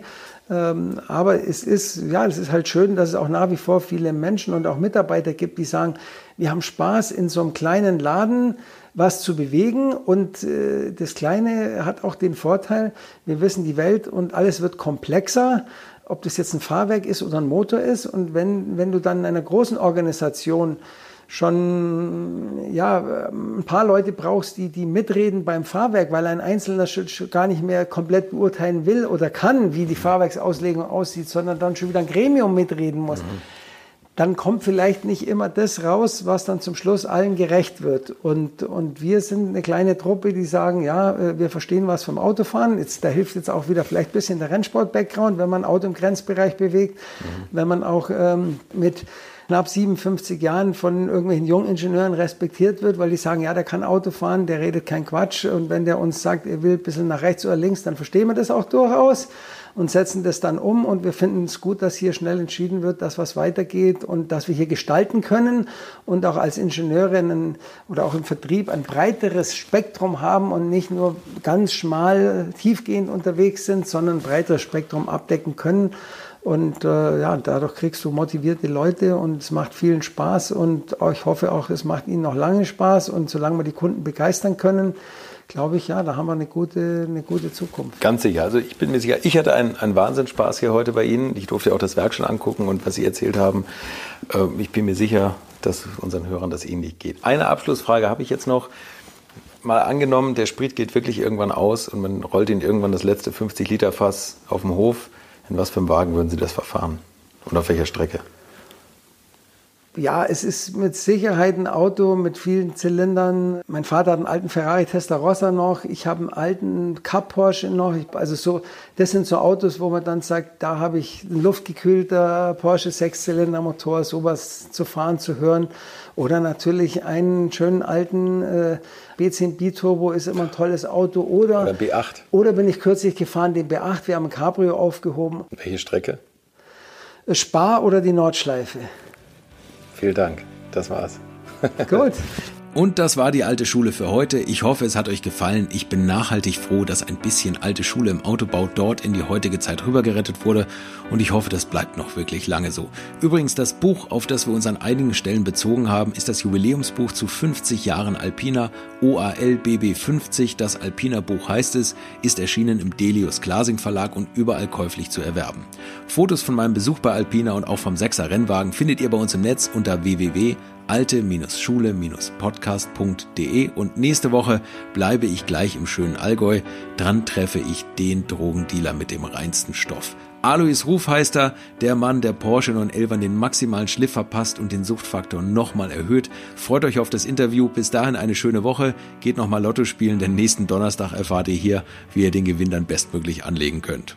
Ähm, aber es ist, ja, es ist halt schön, dass es auch nach wie vor viele Menschen und auch Mitarbeiter gibt, die sagen, wir haben Spaß in so einem kleinen Laden was zu bewegen. Und äh, das Kleine hat auch den Vorteil, wir wissen, die Welt und alles wird komplexer. ob das jetzt ein Fahrwerk ist oder ein Motor ist. Und wenn, wenn du dann in einer großen Organisation schon ja, ein paar Leute brauchst, die, die mitreden beim Fahrwerk, weil ein Einzelner gar nicht mehr komplett beurteilen will oder kann, wie die Fahrwerksauslegung aussieht, sondern dann schon wieder ein Gremium mitreden muss. Mhm. Dann kommt vielleicht nicht immer das raus, was dann zum Schluss allen gerecht wird. Und, und wir sind eine kleine Truppe, die sagen, ja, äh, wir verstehen was vom Autofahren. Jetzt, da hilft jetzt auch wieder vielleicht ein bisschen der Rennsport-Background, wenn man Auto im Grenzbereich bewegt, mhm. wenn man auch ähm, mit knapp 57 Jahren von irgendwelchen Jungingenieuren respektiert wird, weil die sagen, ja, der kann Auto fahren, der redet kein Quatsch. Und wenn der uns sagt, er will ein bisschen nach rechts oder links, dann verstehen wir das auch durchaus und setzen das dann um. Und wir finden es gut, dass hier schnell entschieden wird, dass was weitergeht und dass wir hier gestalten können und auch als Ingenieurinnen oder auch im Vertrieb ein breiteres Spektrum haben und nicht nur ganz schmal tiefgehend unterwegs sind, sondern ein breiteres Spektrum abdecken können. Und äh, ja, dadurch kriegst du motivierte Leute und es macht vielen Spaß und ich hoffe auch, es macht ihnen noch lange Spaß und solange wir die Kunden begeistern können, glaube ich, ja, da haben wir eine gute, eine gute Zukunft. Ganz sicher. Also ich bin mir sicher, ich hatte einen, einen Wahnsinnsspaß hier heute bei Ihnen. Ich durfte auch das Werk schon angucken und was Sie erzählt haben. Äh, ich bin mir sicher, dass unseren Hörern das ähnlich geht. Eine Abschlussfrage habe ich jetzt noch. Mal angenommen, der Sprit geht wirklich irgendwann aus und man rollt ihn irgendwann das letzte 50 Liter Fass auf dem Hof. In was für einem Wagen würden Sie das verfahren? Und auf welcher Strecke? Ja, es ist mit Sicherheit ein Auto mit vielen Zylindern. Mein Vater hat einen alten Ferrari Testarossa noch. Ich habe einen alten Cup Porsche noch. Also so, das sind so Autos, wo man dann sagt, da habe ich einen luftgekühlter Porsche Sechszylinder Motor, sowas zu fahren, zu hören. Oder natürlich einen schönen alten äh, B10 Biturbo ist immer ein tolles Auto. Oder, oder B8. Oder bin ich kürzlich gefahren, den B8. Wir haben ein Cabrio aufgehoben. Welche Strecke? Spar oder die Nordschleife. Vielen Dank. Das war's. Gut. Und das war die alte Schule für heute. Ich hoffe, es hat euch gefallen. Ich bin nachhaltig froh, dass ein bisschen alte Schule im Autobau dort in die heutige Zeit rübergerettet wurde. Und ich hoffe, das bleibt noch wirklich lange so. Übrigens, das Buch, auf das wir uns an einigen Stellen bezogen haben, ist das Jubiläumsbuch zu 50 Jahren Alpina. OAL BB 50, das Alpina Buch heißt es, ist erschienen im Delius Glasing Verlag und überall käuflich zu erwerben. Fotos von meinem Besuch bei Alpina und auch vom 6er Rennwagen findet ihr bei uns im Netz unter www alte-schule-podcast.de und nächste Woche bleibe ich gleich im schönen Allgäu. Dran treffe ich den Drogendealer mit dem reinsten Stoff. Alois Ruf heißt er, der Mann, der Porsche 911 den maximalen Schliff verpasst und den Suchtfaktor nochmal erhöht. Freut euch auf das Interview. Bis dahin eine schöne Woche. Geht nochmal Lotto spielen, denn nächsten Donnerstag erfahrt ihr hier, wie ihr den Gewinn dann bestmöglich anlegen könnt.